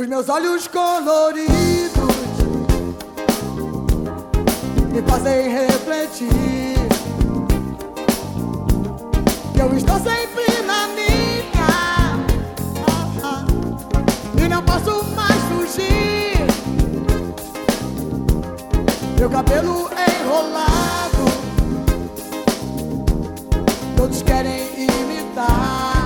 Os meus olhos coloridos me fazem refletir. Que eu estou sempre na minha e não posso mais fugir. Meu cabelo enrolado, todos querem imitar.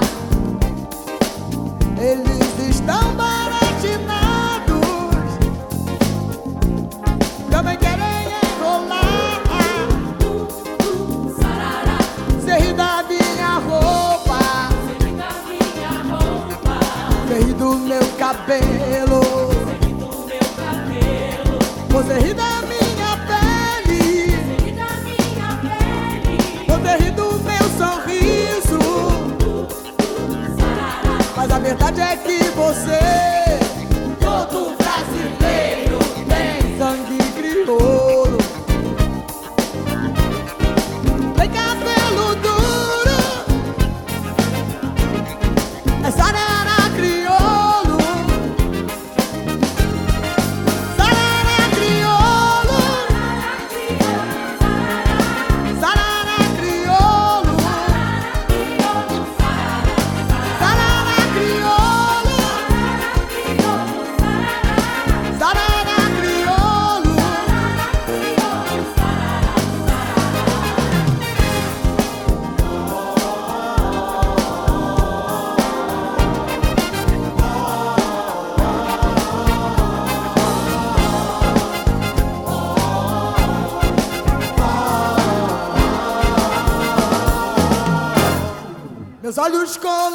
Você olhos coloridos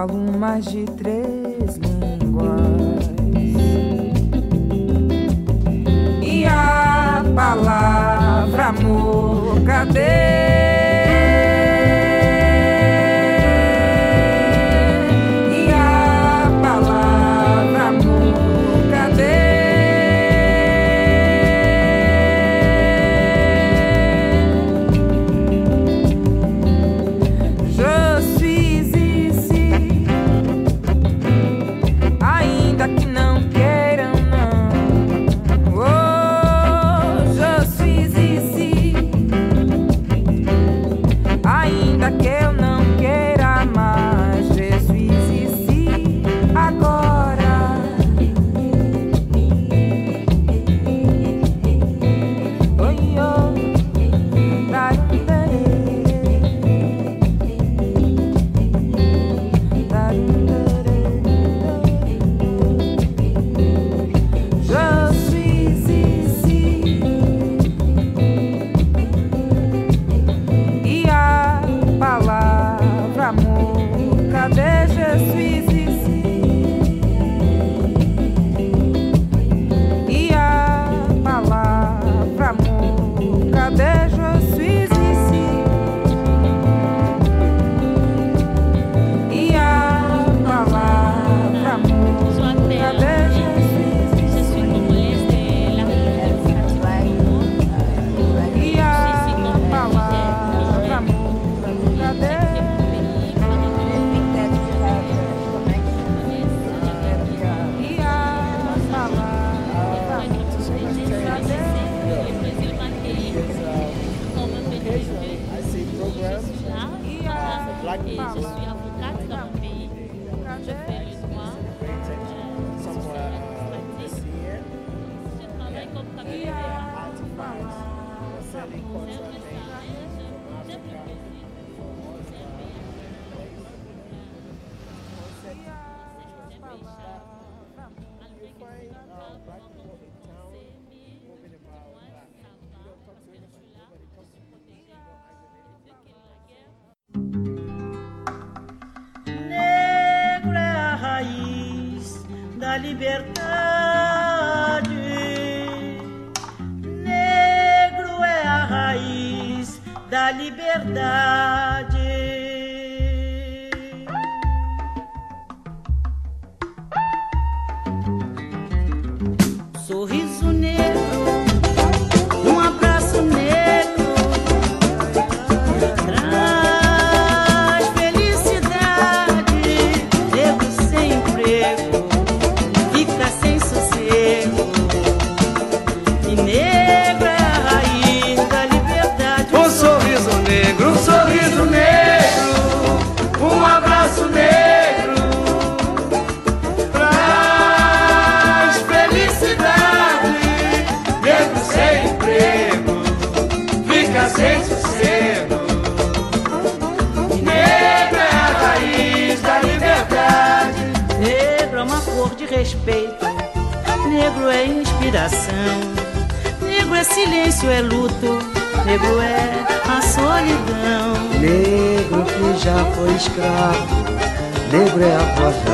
falo mais de três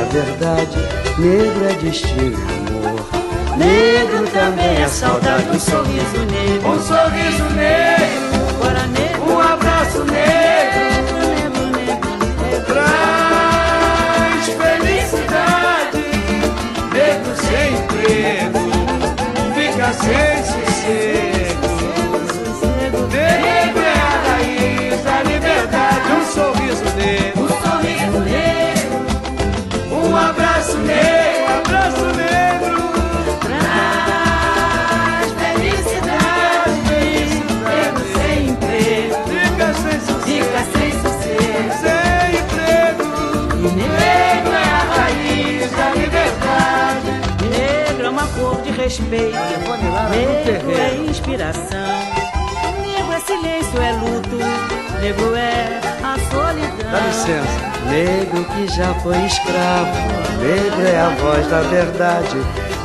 verdade, negro é destino e amor. Negro também é saudade, um sorriso negro, um sorriso negro, um abraço negro. respeito, nego é inspiração. Nego é silêncio, é luto, nego é a solidão. Dá licença. Negro que já foi escravo, negro é a voz da verdade,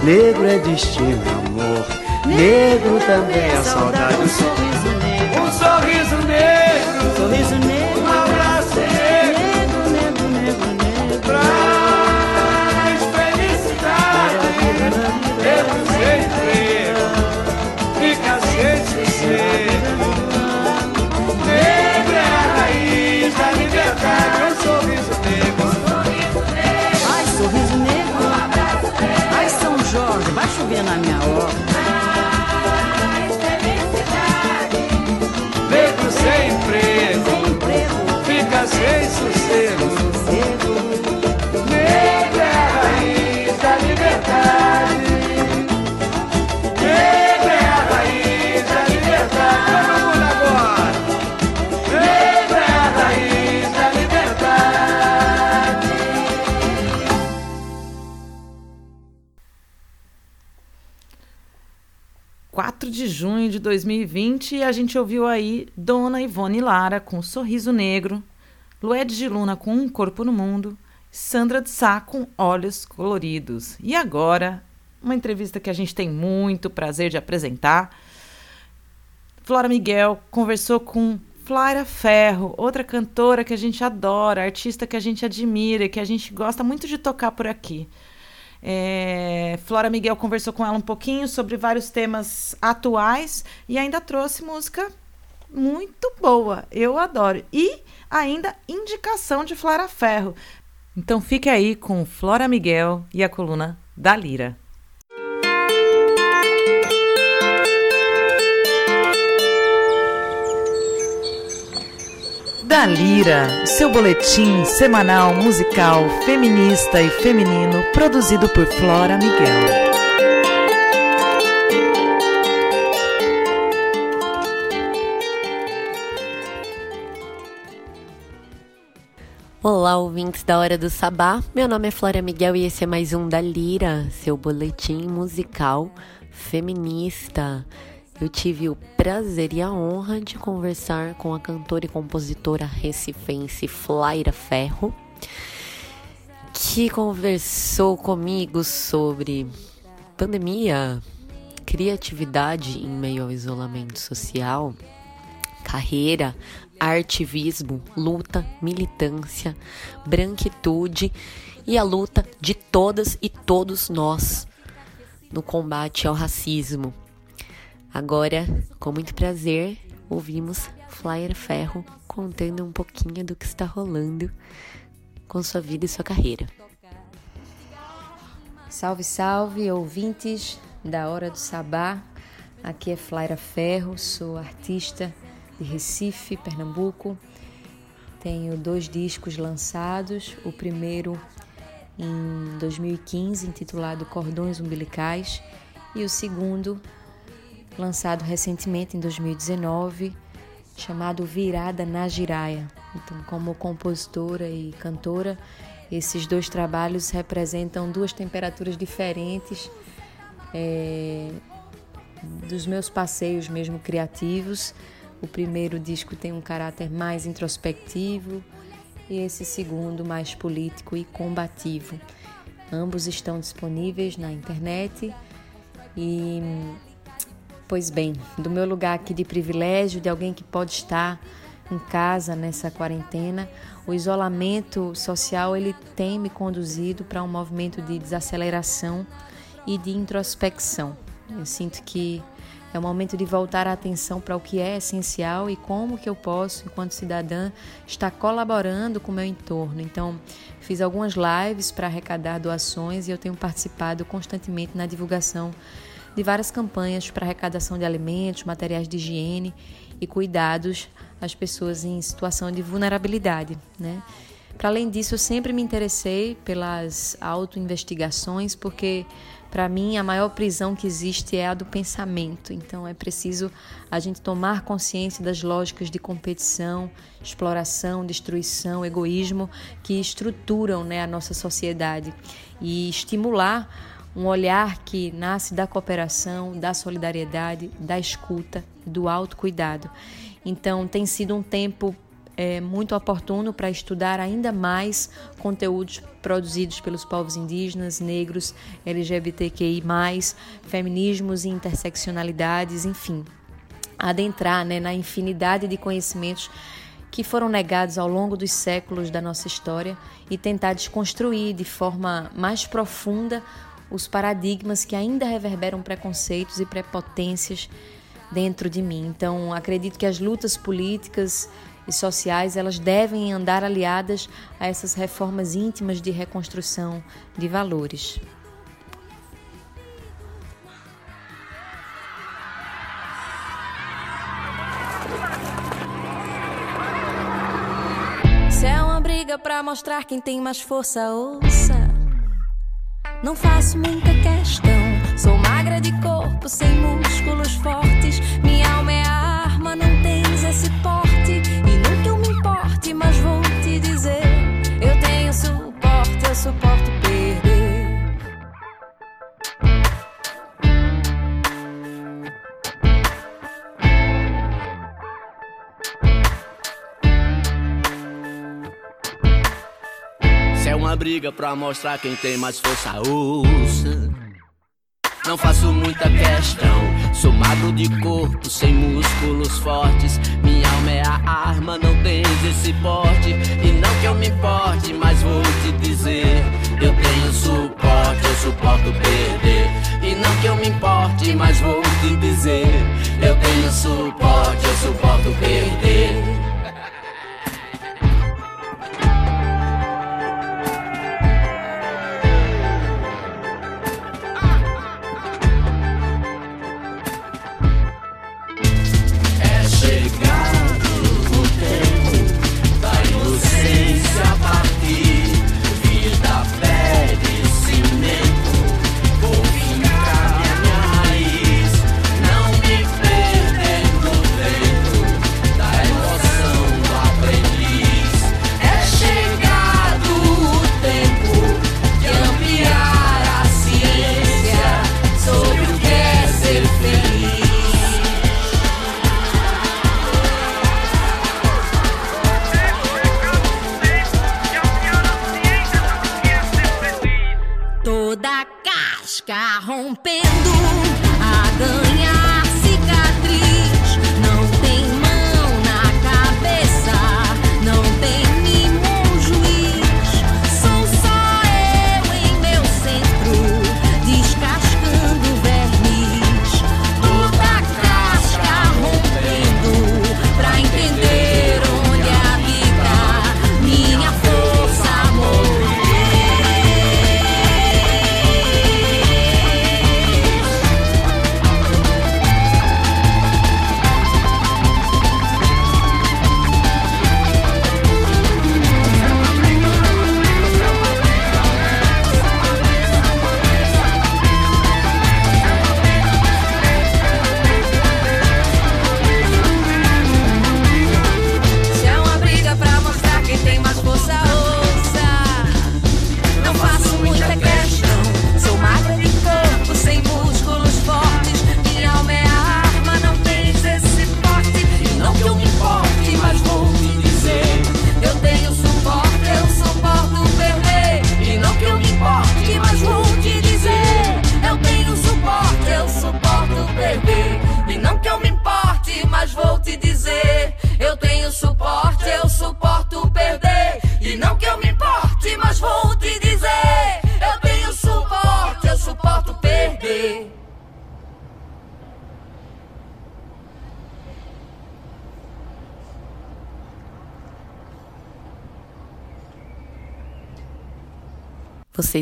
negro é destino amor, negro também é, é saudade. tem sossego. sossego. Negra é a raiz da liberdade. Negra é a raiz da liberdade. Vamos agora. Negra é a raiz da liberdade. Quatro de junho de 2020 a gente ouviu aí Dona Ivone Lara com Sorriso Negro Lued de Luna com um corpo no mundo, Sandra de Sá com olhos coloridos. E agora, uma entrevista que a gente tem muito prazer de apresentar. Flora Miguel conversou com Flaira Ferro, outra cantora que a gente adora, artista que a gente admira, que a gente gosta muito de tocar por aqui. É, Flora Miguel conversou com ela um pouquinho sobre vários temas atuais e ainda trouxe música muito boa, eu adoro. E ainda indicação de Flora Ferro. Então fique aí com Flora Miguel e a coluna da Lira. Da Lira, seu boletim semanal musical feminista e feminino produzido por Flora Miguel. Olá, ouvintes da Hora do Sabá. Meu nome é Flora Miguel e esse é mais um da Lira, seu boletim musical feminista. Eu tive o prazer e a honra de conversar com a cantora e compositora recifense Flaira Ferro, que conversou comigo sobre pandemia, criatividade em meio ao isolamento social, carreira, artivismo, luta, militância, branquitude e a luta de todas e todos nós no combate ao racismo. Agora, com muito prazer, ouvimos Flyer Ferro contando um pouquinho do que está rolando com sua vida e sua carreira. Salve, salve, ouvintes da Hora do Sabá. Aqui é Flaira Ferro, sou artista de Recife, Pernambuco. Tenho dois discos lançados. O primeiro em 2015, intitulado Cordões Umbilicais, e o segundo, lançado recentemente em 2019, chamado Virada na Giraia. Então, como compositora e cantora, esses dois trabalhos representam duas temperaturas diferentes é, dos meus passeios mesmo criativos. O primeiro disco tem um caráter mais introspectivo e esse segundo mais político e combativo. Ambos estão disponíveis na internet e Pois bem, do meu lugar aqui de privilégio, de alguém que pode estar em casa nessa quarentena, o isolamento social ele tem me conduzido para um movimento de desaceleração e de introspecção. Eu sinto que é o momento de voltar a atenção para o que é essencial e como que eu posso, enquanto cidadã, estar colaborando com o meu entorno. Então, fiz algumas lives para arrecadar doações e eu tenho participado constantemente na divulgação de várias campanhas para arrecadação de alimentos, materiais de higiene e cuidados às pessoas em situação de vulnerabilidade. Né? Para além disso, eu sempre me interessei pelas autoinvestigações, porque para mim a maior prisão que existe é a do pensamento. Então é preciso a gente tomar consciência das lógicas de competição, exploração, destruição, egoísmo que estruturam né, a nossa sociedade e estimular um olhar que nasce da cooperação, da solidariedade, da escuta, do autocuidado. Então, tem sido um tempo é, muito oportuno para estudar ainda mais conteúdos produzidos pelos povos indígenas, negros, LGBTQI, feminismos e interseccionalidades, enfim. Adentrar né, na infinidade de conhecimentos que foram negados ao longo dos séculos da nossa história e tentar desconstruir de forma mais profunda os paradigmas que ainda reverberam preconceitos e prepotências dentro de mim. Então, acredito que as lutas políticas e sociais, elas devem andar aliadas a essas reformas íntimas de reconstrução de valores. Se é uma briga pra mostrar quem tem mais força, ouça. Não faço muita questão. Sou magra de corpo, sem músculos fortes. Minha alma é arma, não tens esse porte. Suporto perder. Se é uma briga pra mostrar quem tem mais força, ouça. Não faço muita questão. Sou magro de corpo, sem músculos fortes. Alma é a arma, não tens esse porte. E não que eu me importe, mas vou te dizer: eu tenho suporte, eu suporto perder. E não que eu me importe, mas vou te dizer: eu tenho suporte, eu suporto perder.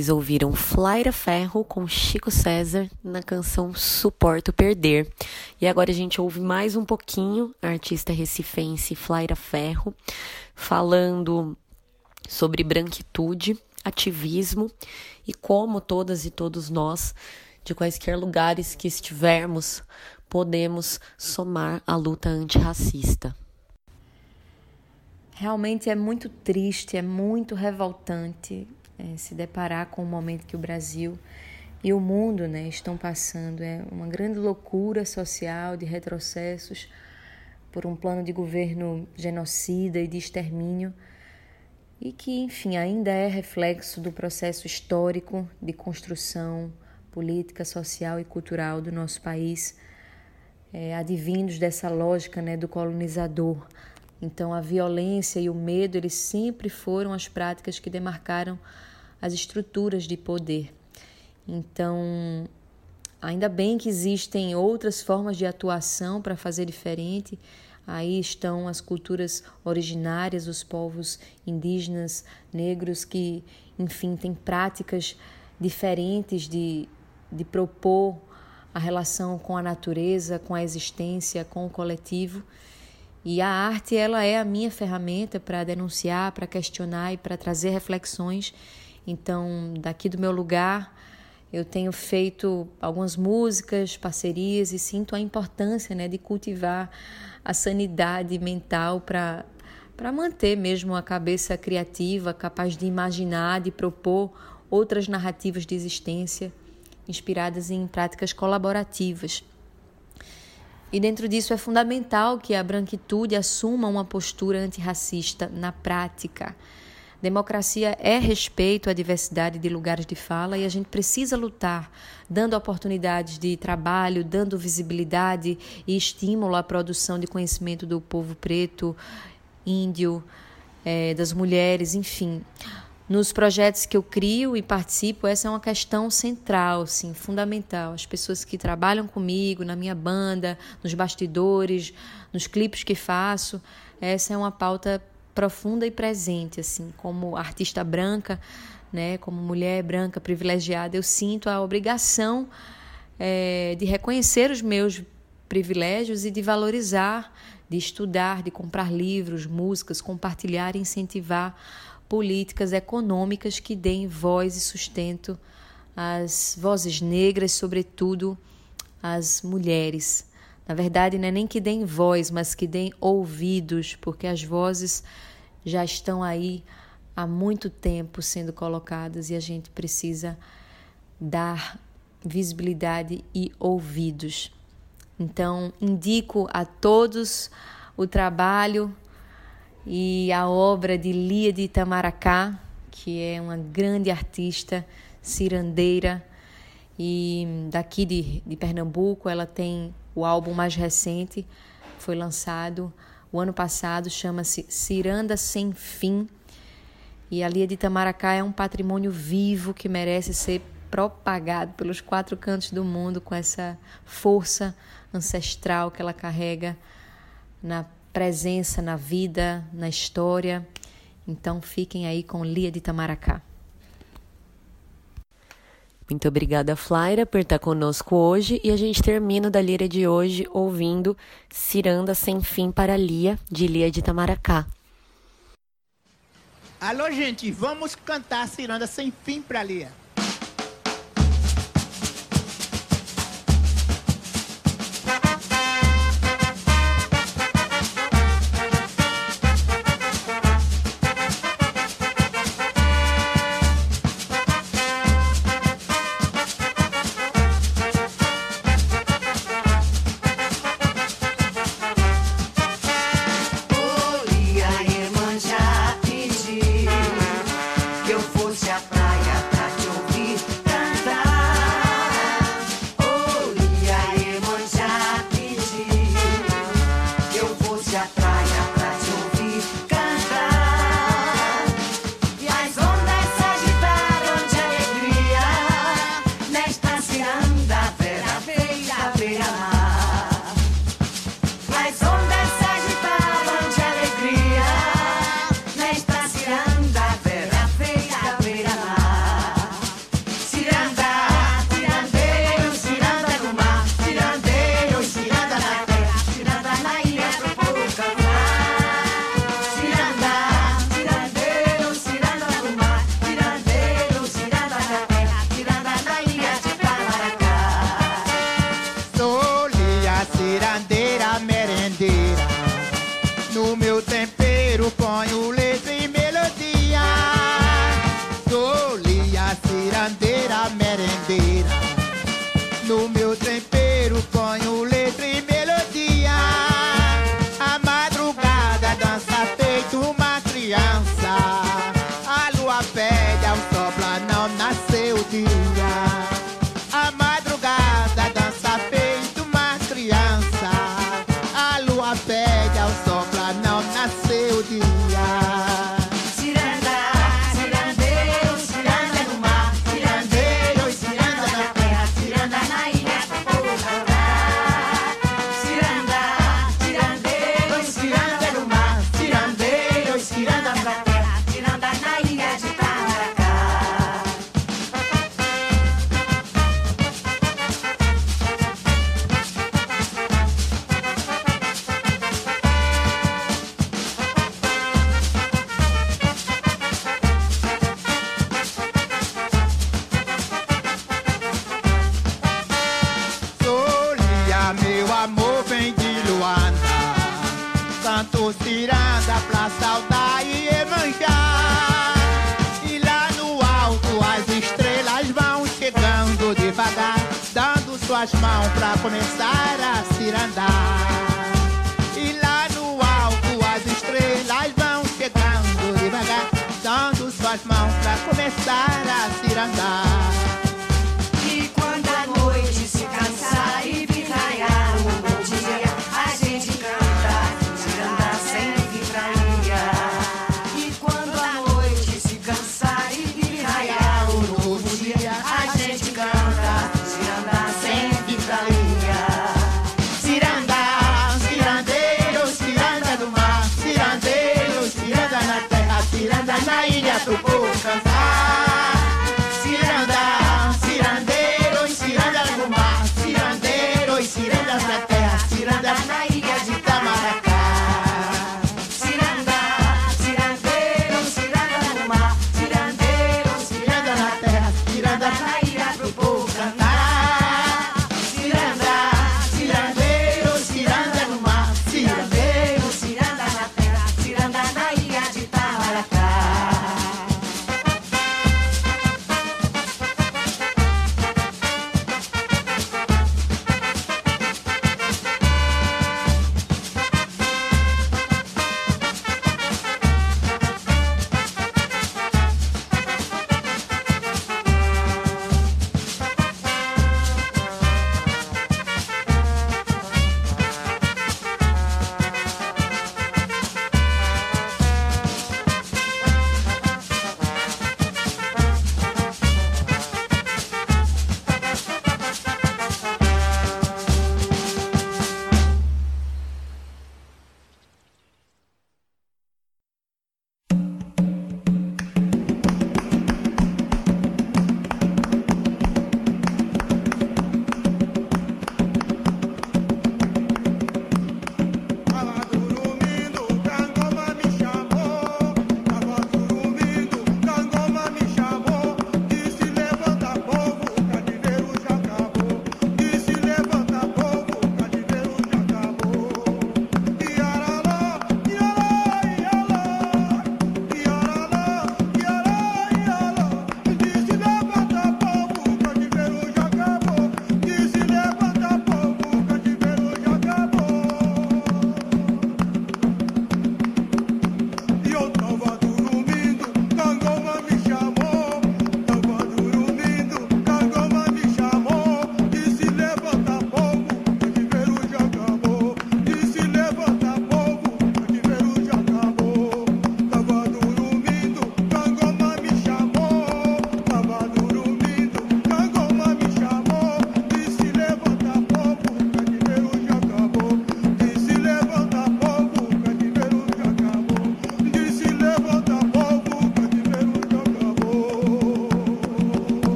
Vocês ouviram Flaira Ferro com Chico César na canção Suporto Perder. E agora a gente ouve mais um pouquinho a artista recifense Flaira Ferro falando sobre branquitude, ativismo e como todas e todos nós, de quaisquer lugares que estivermos, podemos somar a luta antirracista. Realmente é muito triste, é muito revoltante é, se deparar com o momento que o Brasil e o mundo né, estão passando. É uma grande loucura social de retrocessos por um plano de governo genocida e de extermínio e que, enfim, ainda é reflexo do processo histórico de construção política, social e cultural do nosso país, é, advindos dessa lógica né, do colonizador. Então, a violência e o medo, eles sempre foram as práticas que demarcaram as estruturas de poder. Então, ainda bem que existem outras formas de atuação para fazer diferente. Aí estão as culturas originárias, os povos indígenas, negros, que, enfim, têm práticas diferentes de, de propor a relação com a natureza, com a existência, com o coletivo. E a arte, ela é a minha ferramenta para denunciar, para questionar e para trazer reflexões. Então, daqui do meu lugar, eu tenho feito algumas músicas, parcerias e sinto a importância né, de cultivar a sanidade mental para para manter mesmo a cabeça criativa, capaz de imaginar, de propor outras narrativas de existência inspiradas em práticas colaborativas. E dentro disso é fundamental que a branquitude assuma uma postura antirracista na prática. Democracia é respeito à diversidade de lugares de fala e a gente precisa lutar, dando oportunidades de trabalho, dando visibilidade e estímulo à produção de conhecimento do povo preto, índio, eh, das mulheres, enfim. Nos projetos que eu crio e participo, essa é uma questão central, sim, fundamental. As pessoas que trabalham comigo, na minha banda, nos bastidores, nos clipes que faço, essa é uma pauta profunda e presente, assim, como artista branca, né, como mulher branca privilegiada, eu sinto a obrigação é, de reconhecer os meus privilégios e de valorizar, de estudar, de comprar livros, músicas, compartilhar e incentivar políticas econômicas que deem voz e sustento às vozes negras, sobretudo às mulheres. Na verdade, não é nem que deem voz, mas que deem ouvidos, porque as vozes já estão aí há muito tempo sendo colocadas e a gente precisa dar visibilidade e ouvidos. Então, indico a todos o trabalho e a obra de Lia de Itamaracá, que é uma grande artista cirandeira e daqui de, de Pernambuco. Ela tem o álbum mais recente, foi lançado o ano passado, chama-se Ciranda Sem Fim. E a Lia de Itamaracá é um patrimônio vivo que merece ser propagado pelos quatro cantos do mundo com essa força ancestral que ela carrega na presença, na vida, na história. Então fiquem aí com Lia de Itamaracá. Muito obrigada, Flaira, por estar conosco hoje. E a gente termina da Lira de hoje ouvindo Ciranda Sem Fim para Lia, de Lia de Itamaracá. Alô, gente, vamos cantar Ciranda Sem Fim para Lia. Yeah.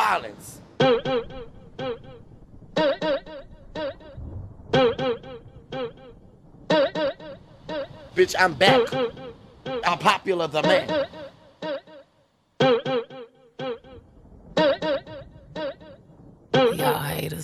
Orleans? Bitch, I'm back. I'm popular the man.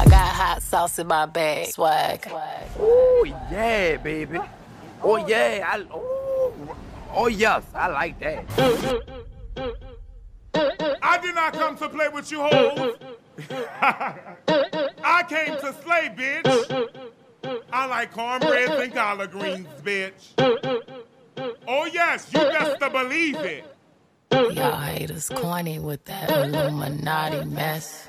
I got hot sauce in my bag, swag. Oh yeah, baby. Oh yeah, I oh, oh yes, I like that. I did not come to play with you hoes. *laughs* I came to slay, bitch. I like cornbread and collard greens, bitch. Oh yes, you best to believe it. Y'all haters corny with that Illuminati mess.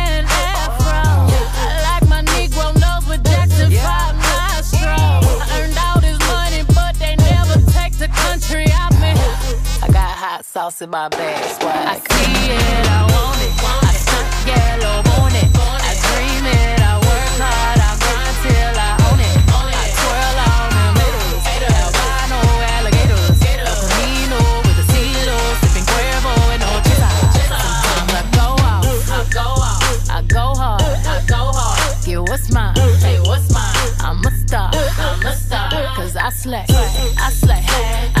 hot sauce in my bag, swag. I see it, I want it. I stunt yellow on it. I dream it, I work hard, I grind till I own it. I twirl on them haters. Albino alligators. El Camino with a CeeLo, sipping Cuervo and Ochila. Sometimes I go out, I go out, I go hard, I go hard. Get what's mine, hey, what's mine? I'm a star, I'm a star. Cause I slay, I slay, I slay,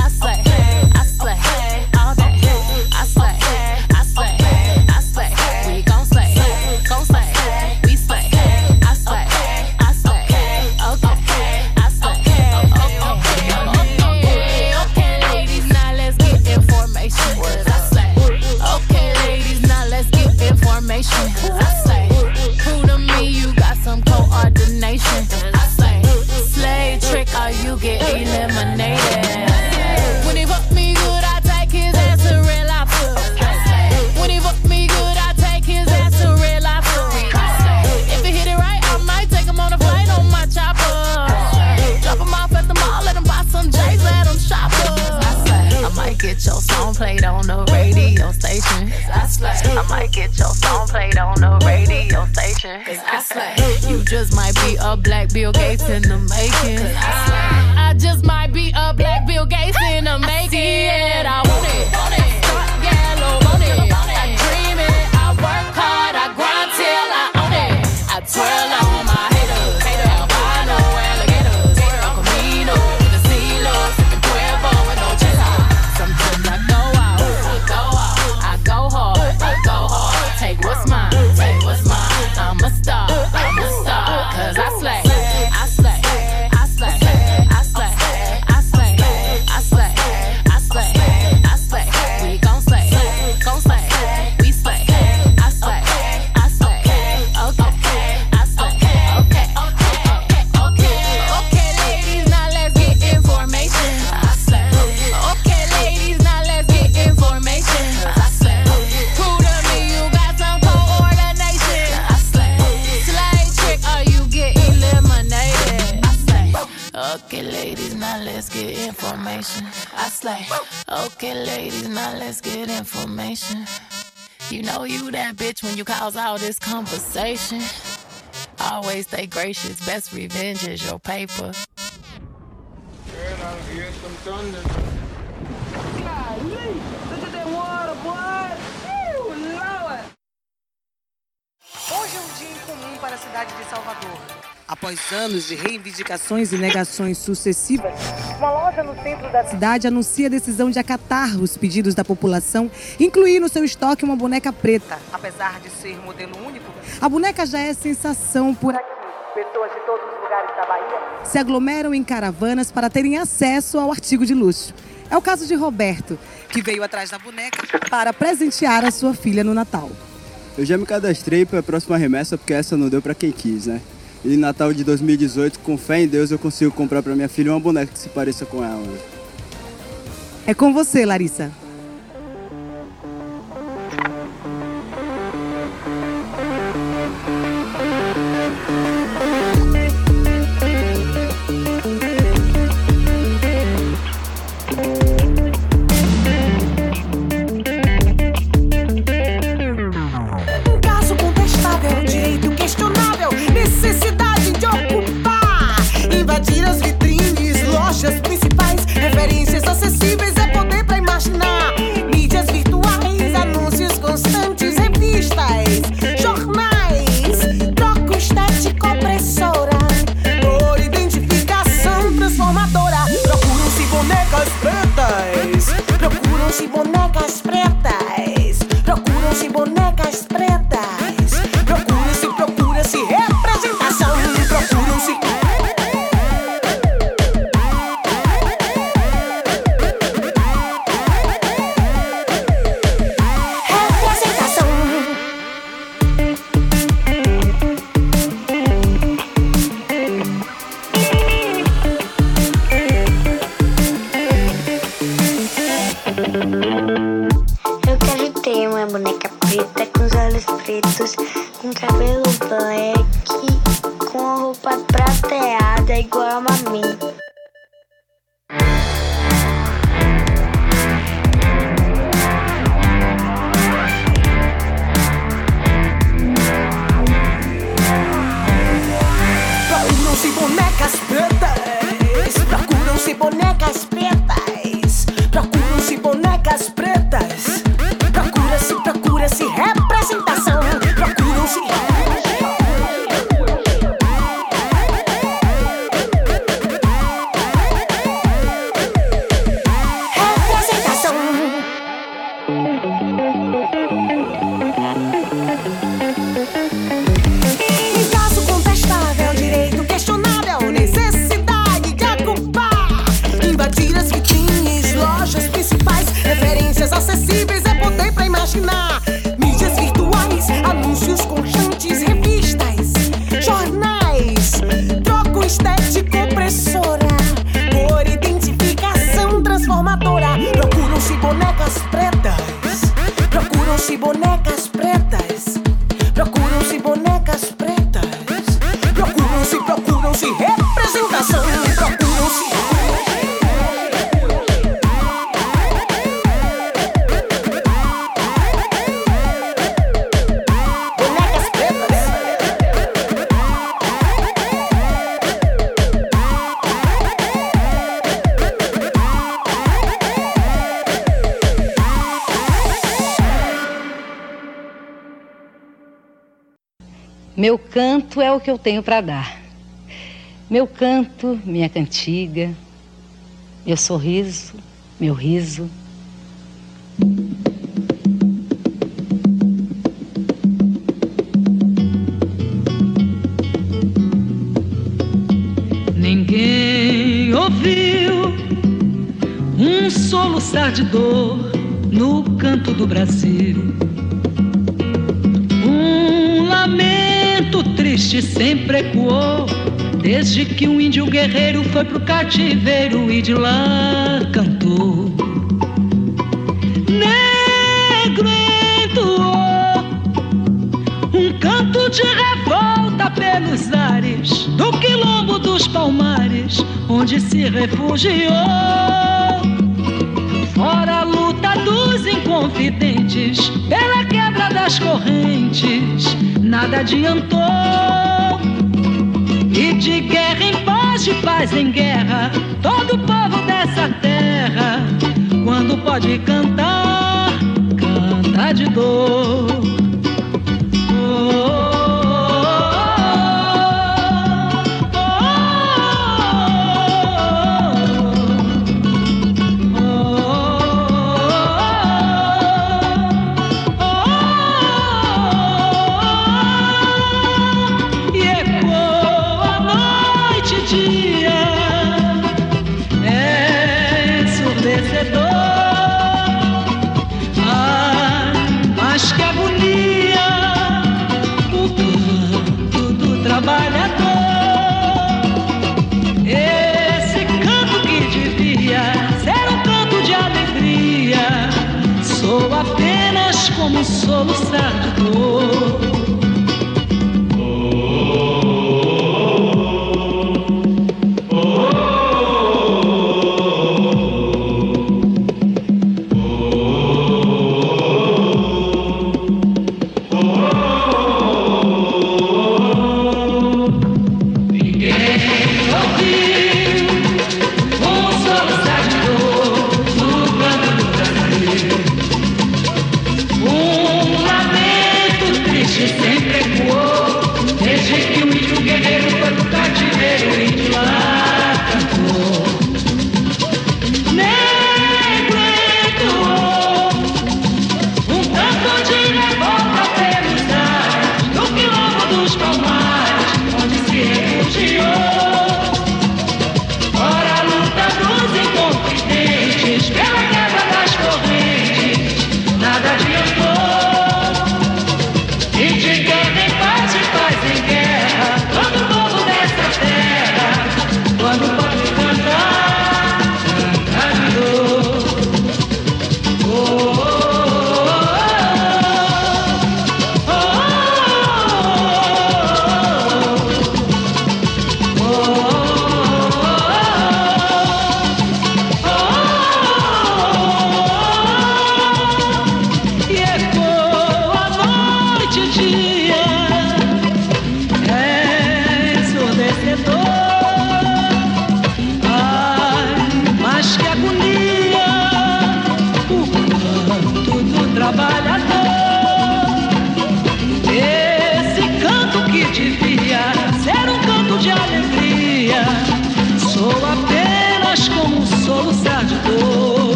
played on the radio station. I might get your song played on the radio station. I slay. You just might be a black Bill Gates in the making. I just might be a black Bill Gates in the making. I want it. Start cause all this conversation. Always stay gracious, best revenge is your paper. Hoje é um dia incomum para a cidade de Salvador. Após anos de reivindicações e negações sucessivas, uma loja no centro da cidade anuncia a decisão de acatar os pedidos da população, incluir no seu estoque uma boneca preta. Apesar de ser modelo único, a boneca já é sensação por aqui. Pessoas de todos os lugares da Bahia se aglomeram em caravanas para terem acesso ao artigo de luxo. É o caso de Roberto, que veio atrás da boneca para presentear a sua filha no Natal. Eu já me cadastrei para a próxima remessa porque essa não deu para quem quis, né? E Natal de 2018, com fé em Deus, eu consigo comprar para minha filha uma boneca que se pareça com ela. É com você, Larissa. Procuram-se bonecas pretas, crianças com cabelo o que eu tenho para dar. Meu canto, minha cantiga, meu sorriso, meu riso. Ninguém ouviu um soluçar de dor no canto do Brasil. Triste sempre ecoou desde que um índio guerreiro foi pro cativeiro e de lá cantou. Negro entoou um canto de revolta pelos ares do quilombo dos palmares, onde se refugiou. Fora a luta dos inconfidentes, pela quebra das correntes, nada adiantou. E de guerra em paz, de paz em guerra, todo povo dessa terra, quando pode cantar, canta de dor.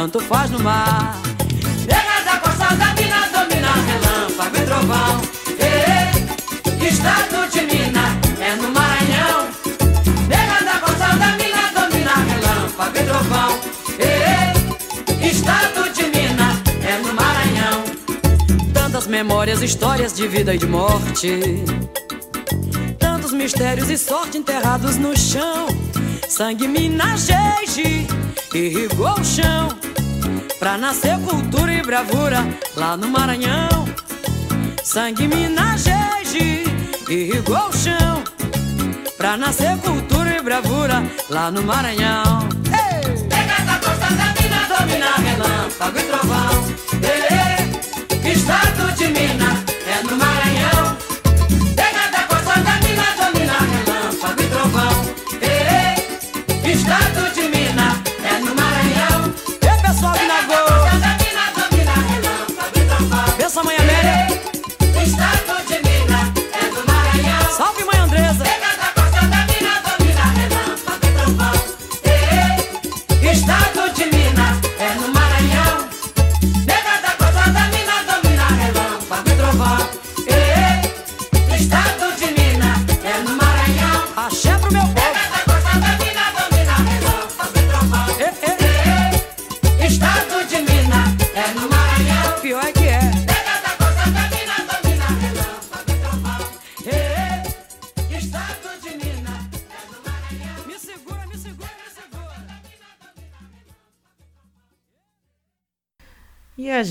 Tanto faz no mar. Nega da costa da mina, domina relâmpago e trovão. Ê, Estado de Minas é no Maranhão. Nega da costa da mina, domina relâmpago e trovão. Ê, Estado de Minas é no Maranhão. Tantas memórias, histórias de vida e de morte. Tantos mistérios e sorte enterrados no chão. Sangue minageje irrigou o chão. Pra nascer cultura e bravura lá no Maranhão. Sangue minageje irrigou o chão. Pra nascer cultura e bravura lá no Maranhão.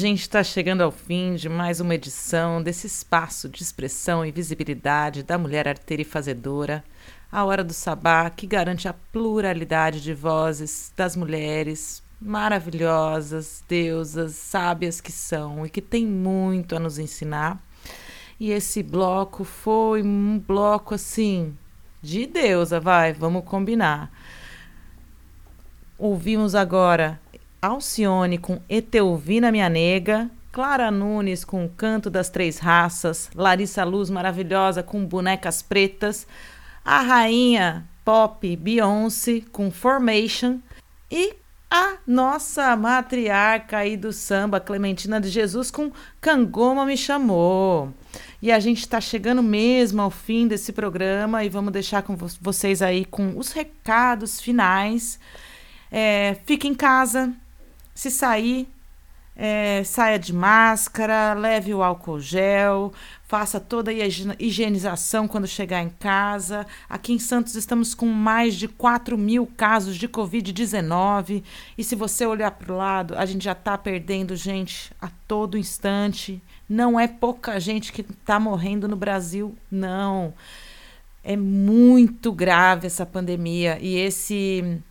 Gente está chegando ao fim de mais uma edição desse espaço de expressão e visibilidade da mulher arteira e fazedora, a Hora do Sabá, que garante a pluralidade de vozes das mulheres maravilhosas, deusas, sábias que são e que têm muito a nos ensinar. E esse bloco foi um bloco assim de deusa, vai, vamos combinar. Ouvimos agora Alcione com Eteuvina Minha Nega, Clara Nunes com Canto das Três Raças, Larissa Luz maravilhosa com Bonecas Pretas, a rainha pop Beyoncé com Formation e a nossa matriarca aí do samba, Clementina de Jesus, com Cangoma Me Chamou. E a gente está chegando mesmo ao fim desse programa e vamos deixar com vo vocês aí com os recados finais. É, fique em casa, se sair, é, saia de máscara, leve o álcool gel, faça toda a higienização quando chegar em casa. Aqui em Santos estamos com mais de 4 mil casos de Covid-19. E se você olhar para o lado, a gente já está perdendo gente a todo instante. Não é pouca gente que está morrendo no Brasil, não. É muito grave essa pandemia e esse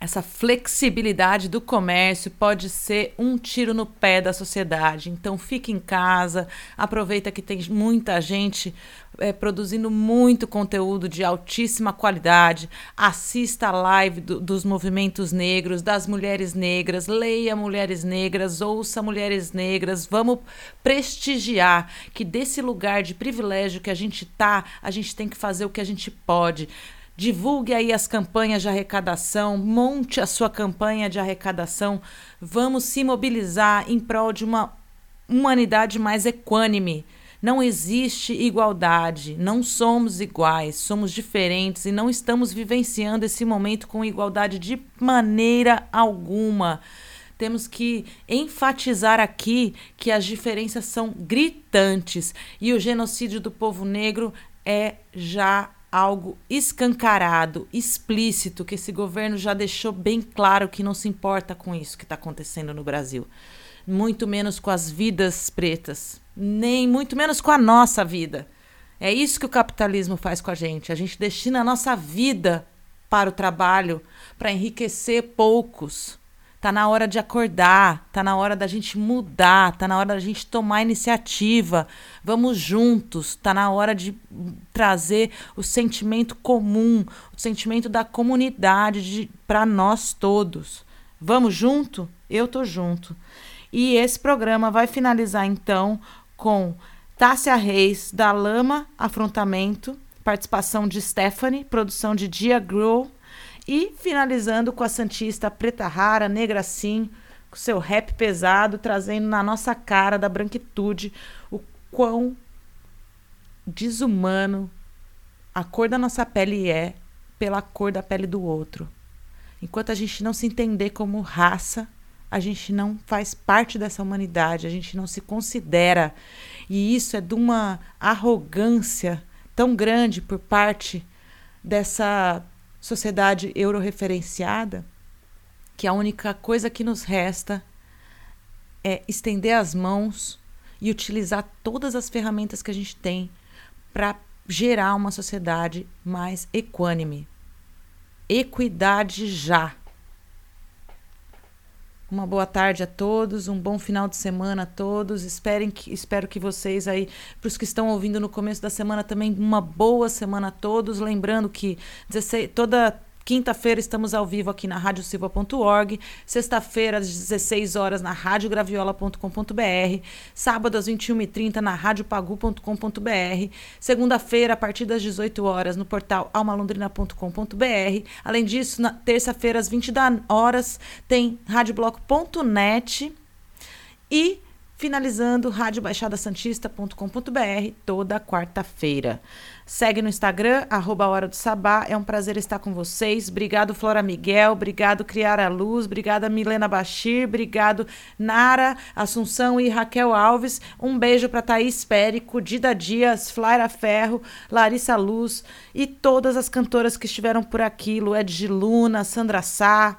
essa flexibilidade do comércio pode ser um tiro no pé da sociedade. Então, fique em casa, aproveita que tem muita gente é, produzindo muito conteúdo de altíssima qualidade. Assista a live do, dos movimentos negros, das mulheres negras, leia mulheres negras, ouça mulheres negras. Vamos prestigiar que desse lugar de privilégio que a gente tá, a gente tem que fazer o que a gente pode Divulgue aí as campanhas de arrecadação, monte a sua campanha de arrecadação. Vamos se mobilizar em prol de uma humanidade mais equânime. Não existe igualdade, não somos iguais, somos diferentes e não estamos vivenciando esse momento com igualdade de maneira alguma. Temos que enfatizar aqui que as diferenças são gritantes e o genocídio do povo negro é já algo escancarado, explícito, que esse governo já deixou bem claro que não se importa com isso que está acontecendo no Brasil. Muito menos com as vidas pretas, nem muito menos com a nossa vida. É isso que o capitalismo faz com a gente. A gente destina a nossa vida para o trabalho, para enriquecer poucos. Tá na hora de acordar, tá na hora da gente mudar, tá na hora da gente tomar iniciativa. Vamos juntos, tá na hora de trazer o sentimento comum, o sentimento da comunidade para nós todos. Vamos junto? Eu tô junto. E esse programa vai finalizar então com Tássia Reis, da Lama Afrontamento, participação de Stephanie, produção de Dia Grow e finalizando com a Santista Preta Rara, Negra Sim, com seu rap pesado, trazendo na nossa cara da branquitude o quão desumano a cor da nossa pele é pela cor da pele do outro. Enquanto a gente não se entender como raça, a gente não faz parte dessa humanidade, a gente não se considera. E isso é de uma arrogância tão grande por parte dessa sociedade euroreferenciada que a única coisa que nos resta é estender as mãos e utilizar todas as ferramentas que a gente tem para gerar uma sociedade mais equânime. Equidade já. Uma boa tarde a todos, um bom final de semana a todos. Esperem que, espero que vocês aí, para os que estão ouvindo no começo da semana, também uma boa semana a todos. Lembrando que 16, toda Quinta-feira estamos ao vivo aqui na radiosilva.org. Sexta-feira, às 16 horas, na radiograviola.com.br. Sábado, às 21h30, na radiopagu.com.br. Segunda-feira, a partir das 18 horas, no portal almalondrina.com.br. Além disso, na terça-feira, às 20 horas, tem radiobloco.net. E finalizando radiobaixadasantista.com.br toda quarta-feira. Segue no Instagram, arroba Hora do Sabá. É um prazer estar com vocês. Obrigado, Flora Miguel. Obrigado, Criara Luz. Obrigada, Milena Bachir. Obrigado, Nara Assunção e Raquel Alves. Um beijo para Thaís Périco, Dida Dias, Flaira Ferro, Larissa Luz e todas as cantoras que estiveram por aqui. Lued Luna, Sandra Sá.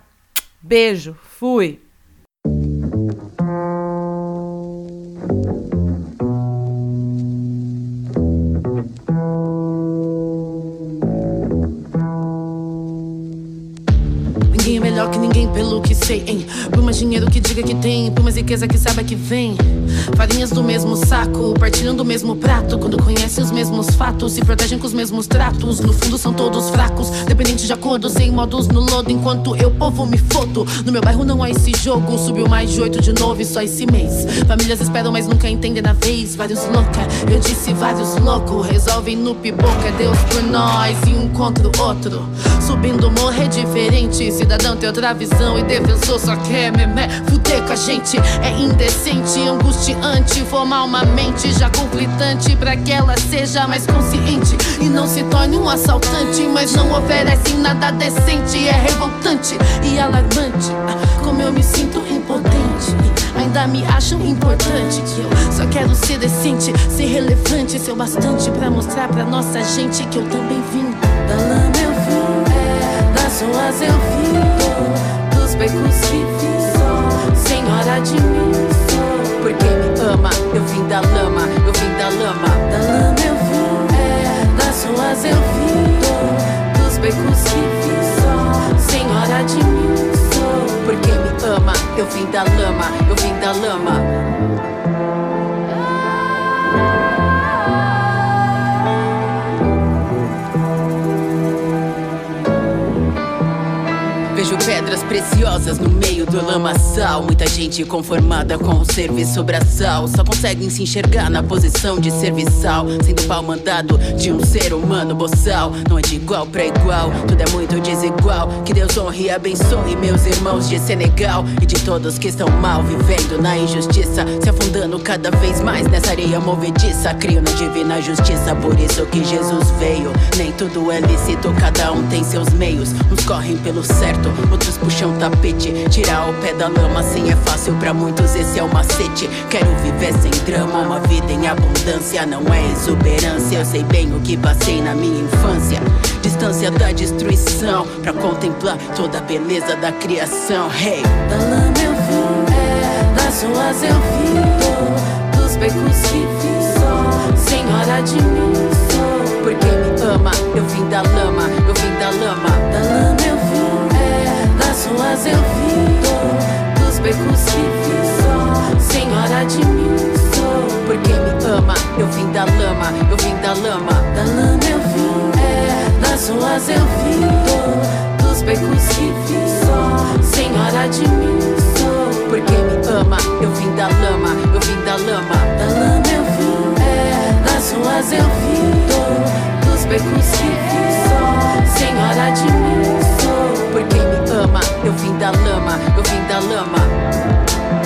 Beijo. Fui. Pelo que sei, hein? Por mais dinheiro que diga que tem, por mais riqueza que saiba que vem. Farinhas do mesmo saco, partilham do mesmo prato. Quando conhecem os mesmos fatos, se protegem com os mesmos tratos. No fundo são todos fracos, dependentes de acordo, sem modos no lodo. Enquanto eu, povo, me fodo. No meu bairro não há esse jogo, subiu mais de oito de novo e só esse mês. Famílias esperam, mas nunca entendem na vez. Vários louca, eu disse vários loucos. Resolvem no pipoca, é Deus por nós e um contra o outro. Subindo morrer diferente, cidadão tem outra visão e só quer memé. Fuder com a gente é indecente, angustiante. Formar uma mente já conflitante pra que ela seja mais consciente e não se torne um assaltante. Mas não oferece nada decente, é revoltante e alarmante. Ah, Como eu me sinto impotente. Ainda me acham importante que eu só quero ser decente, ser relevante, ser o bastante pra mostrar pra nossa gente que eu também vim da lama eu vim, das ruas eu vim, becos vi, senhora de mim sou. Porque me ama, eu vim da lama, eu vim da lama, da lama eu vim, das ruas eu vim, dos becos vi, senhora de mim sou. Porque me ama, eu vim da lama, eu vim da lama. Preciosas no meio do lamaçal. Muita gente conformada com o serviço braçal. Só conseguem se enxergar na posição de serviçal. Sendo pau mandado de um ser humano boçal. Não é de igual pra igual, tudo é muito desigual. Que Deus honre e abençoe meus irmãos de Senegal. E de todos que estão mal vivendo na injustiça. Se afundando cada vez mais nessa areia movediça. Crio na divina justiça, por isso que Jesus veio. Nem tudo é lícito, cada um tem seus meios. Uns correm pelo certo, outros puxam tapete. Tirar o pé da lama, assim é fácil pra muitos, esse é o macete. Quero viver sem drama, uma vida em abundância, não é exuberância. Eu sei bem o que passei na minha infância. Distância da destruição, pra contemplar toda a beleza da criação. Hey, Da lama eu vim, é, das ruas eu vim, dos becos que fiz, sou senhora de mim, sou. porque me ama, eu vim da lama, eu vim da lama. Da lama das ruas eu vim, dos becos que sou senhora de mim, sou. Porque me ama, eu vim da lama, eu vim da lama. Da lama eu vim, é, das ruas eu vim, dos becos que sou senhora de mim, sou. Porque me ama, eu vim da lama, eu vim da lama. Da lama eu vim, é, das ruas eu vim, dos becos que sou senhora de mim, sou. Porque me ama, eu vim da lama, eu vim da lama.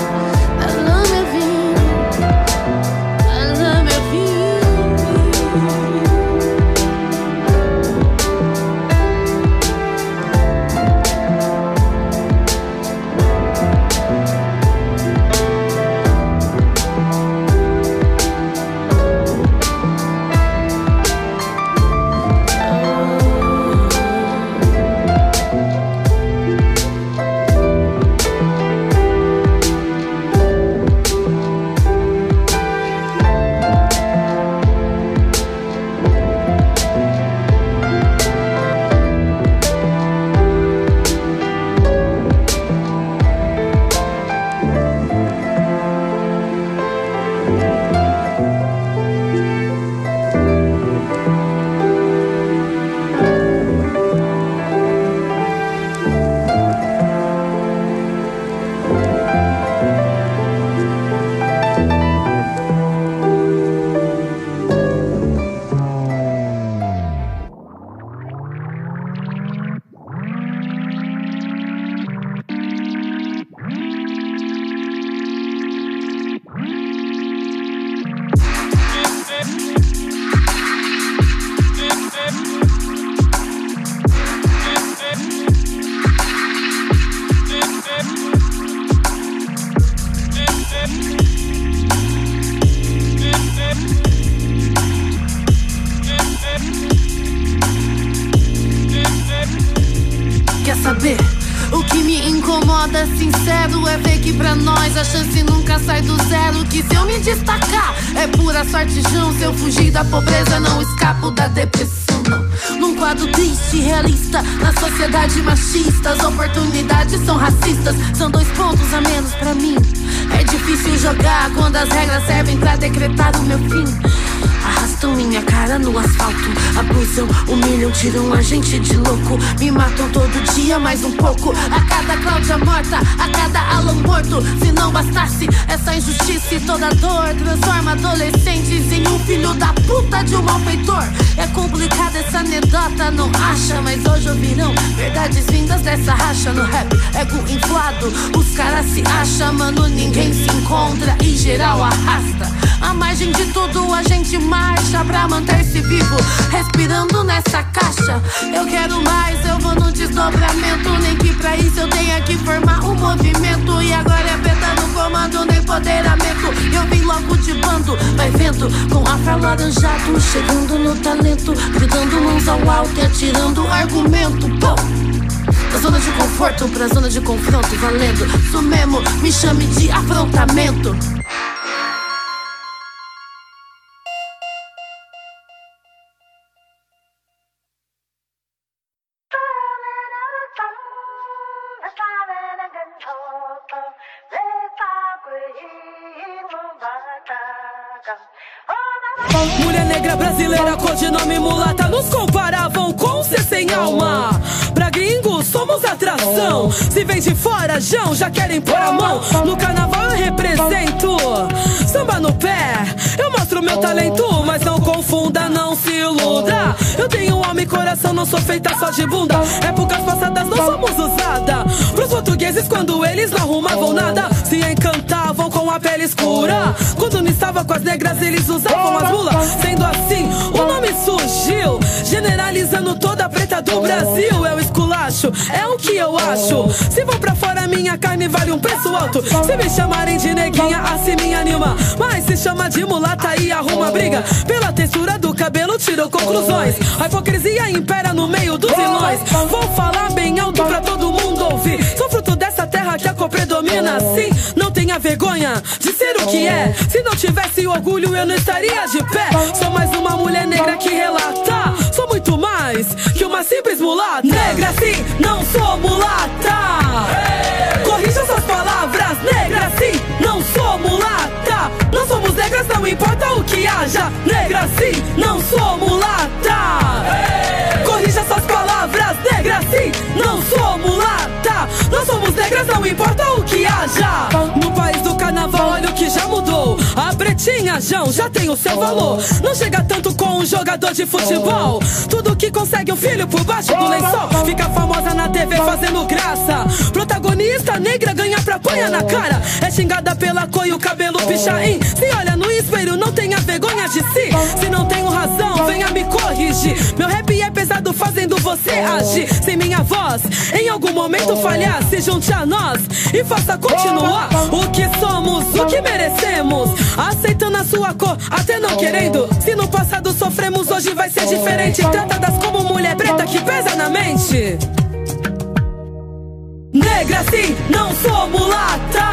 De louco. Me matam todo dia mais um pouco. A cada Cláudia morta, a cada Alan morto. Se não bastasse essa injustiça e toda dor, transforma adolescentes em um filho da puta de um malfeitor. É complicada essa anedota, não acha? Mas hoje ouvirão verdades vindas dessa racha no rap. Ego inflado, os caras se acham, mano, ninguém se encontra e geral arrasta. A margem de tudo a gente marcha pra manter-se vivo, respirando nessa caixa. Eu quero mais, eu vou no desdobramento. Nem que pra isso eu tenha que formar um movimento. E agora é beta no comando, nem empoderamento. Eu vim logo de bando, vai vendo, com afro laranjado, chegando no talento, gritando mãos ao alto e atirando argumento. Pô! Da zona de conforto pra zona de confronto, valendo. Isso mesmo, me chame de afrontamento. Mulher negra brasileira, codinome mulata, nos comparavam com ser sem alma. Pra gringos, somos atração. Se vem de fora, Jão, já querem pôr a mão. No carnaval eu represento. Samba no pé, eu mostro meu talento. Mas não confunda, não se iluda. Eu tenho alma e coração, não sou feita só de bunda. Épocas passadas não somos usada. Pros portugueses, quando eles não arrumavam nada, se encantavam com a pele escura. Quando não estava com as negras, eles usavam as mulas. Sendo assim, o nome surgiu, generalizando toda a preta do Brasil. É o esculacho, é o que eu acho. Se vou pra fora, minha carne vale um preço alto. Se me chamarem de neguinha, assim me anima. Mas se chama de mulata e arruma briga. Pela textura do cabelo, tirou conclusões. A hipocrisia impera no meio dos vilões. Vou falar bem alto pra todo mundo ouvir. Sou fruto dessa terra que a cor predomina. Assim, não tenha vergonha de ser o que é. Se não tivesse orgulho, eu não estaria de pé. Sou mais uma mulher negra que relata. Sou muito mais que uma simples mulata. Negra, sim, não sou mulata. Corrija suas palavras, negra, sim, não sou mulata. Não somos negras, não importa o que haja. Negra, sim, não sou mulata. Corrija suas palavras, negra, sim, não sou mulata. Não somos negras, não importa o que haja. No país do carnaval, olha o que já mudou. A pretinha, Jão, já tem o seu valor. Não chega tanto com um jogador de futebol. Tudo que consegue um filho por baixo do lençol. Fica famosa na TV fazendo graça. Protagonista negra ganha pra apanha na cara. É xingada pela cor e o cabelo pichain. Se olha no espelho, não tenha vergonha de si. Se não tenho razão, venha me corrigir. Meu rap é pesado fazendo você agir. Sem minha voz, em algum momento falhar. Se junte a nós e faça continuar o que somos, o que merecemos. Aceitando a sua cor, até não querendo. Se no passado sofremos, hoje vai ser diferente. Tratadas como mulher preta que pesa na mente. Negra sim, não sou mulata.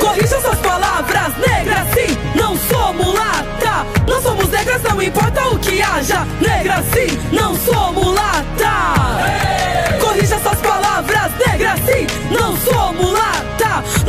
Corrija suas palavras, negra sim, não sou mulata. Não somos negras, não importa o que haja. Negra sim, não sou mulata. Corrija suas palavras, negra sim, não sou mulata.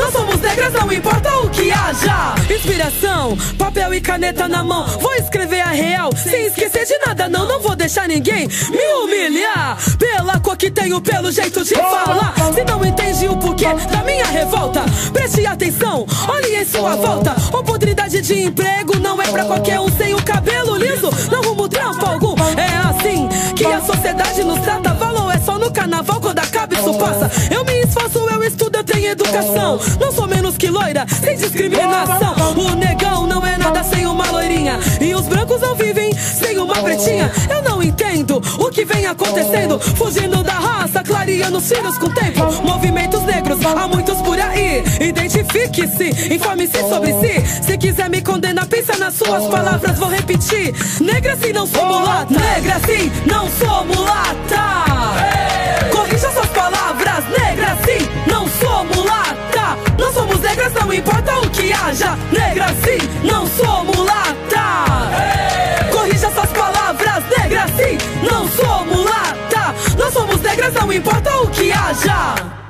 Não somos negras, não importa o que haja. Inspiração, papel e caneta na mão. Vou escrever a real, sem esquecer de nada, não. Não vou deixar ninguém me humilhar. Pela cor que tenho, pelo jeito de falar. Se não entende o porquê da minha revolta, preste atenção, olhe em sua volta. Oportunidade de emprego não é pra qualquer um sem o cabelo liso. Não rumo trampo algum. É assim que a sociedade nos trata. Valor é só no carnaval quando isso passa. Eu me esforço, eu estudo, eu tenho educação. Não sou menos que loira, sem discriminação. O negão não é nada sem uma loirinha. E os brancos não vivem sem uma pretinha. Eu não entendo o que vem acontecendo. Fugindo da raça, clareando os filhos com o tempo. Movimentos negros, há muitos por aí. Identifique-se, informe-se sobre si. Se quiser me condenar, pensa nas suas palavras, vou repetir. Negra sim, não sou mulata. Negra sim, não sou mulata. Corrija suas não importa o que haja. Negra sim, não sou mulata. Corrija suas palavras, negra sim, não sou mulata. Não somos negras, não importa o que haja.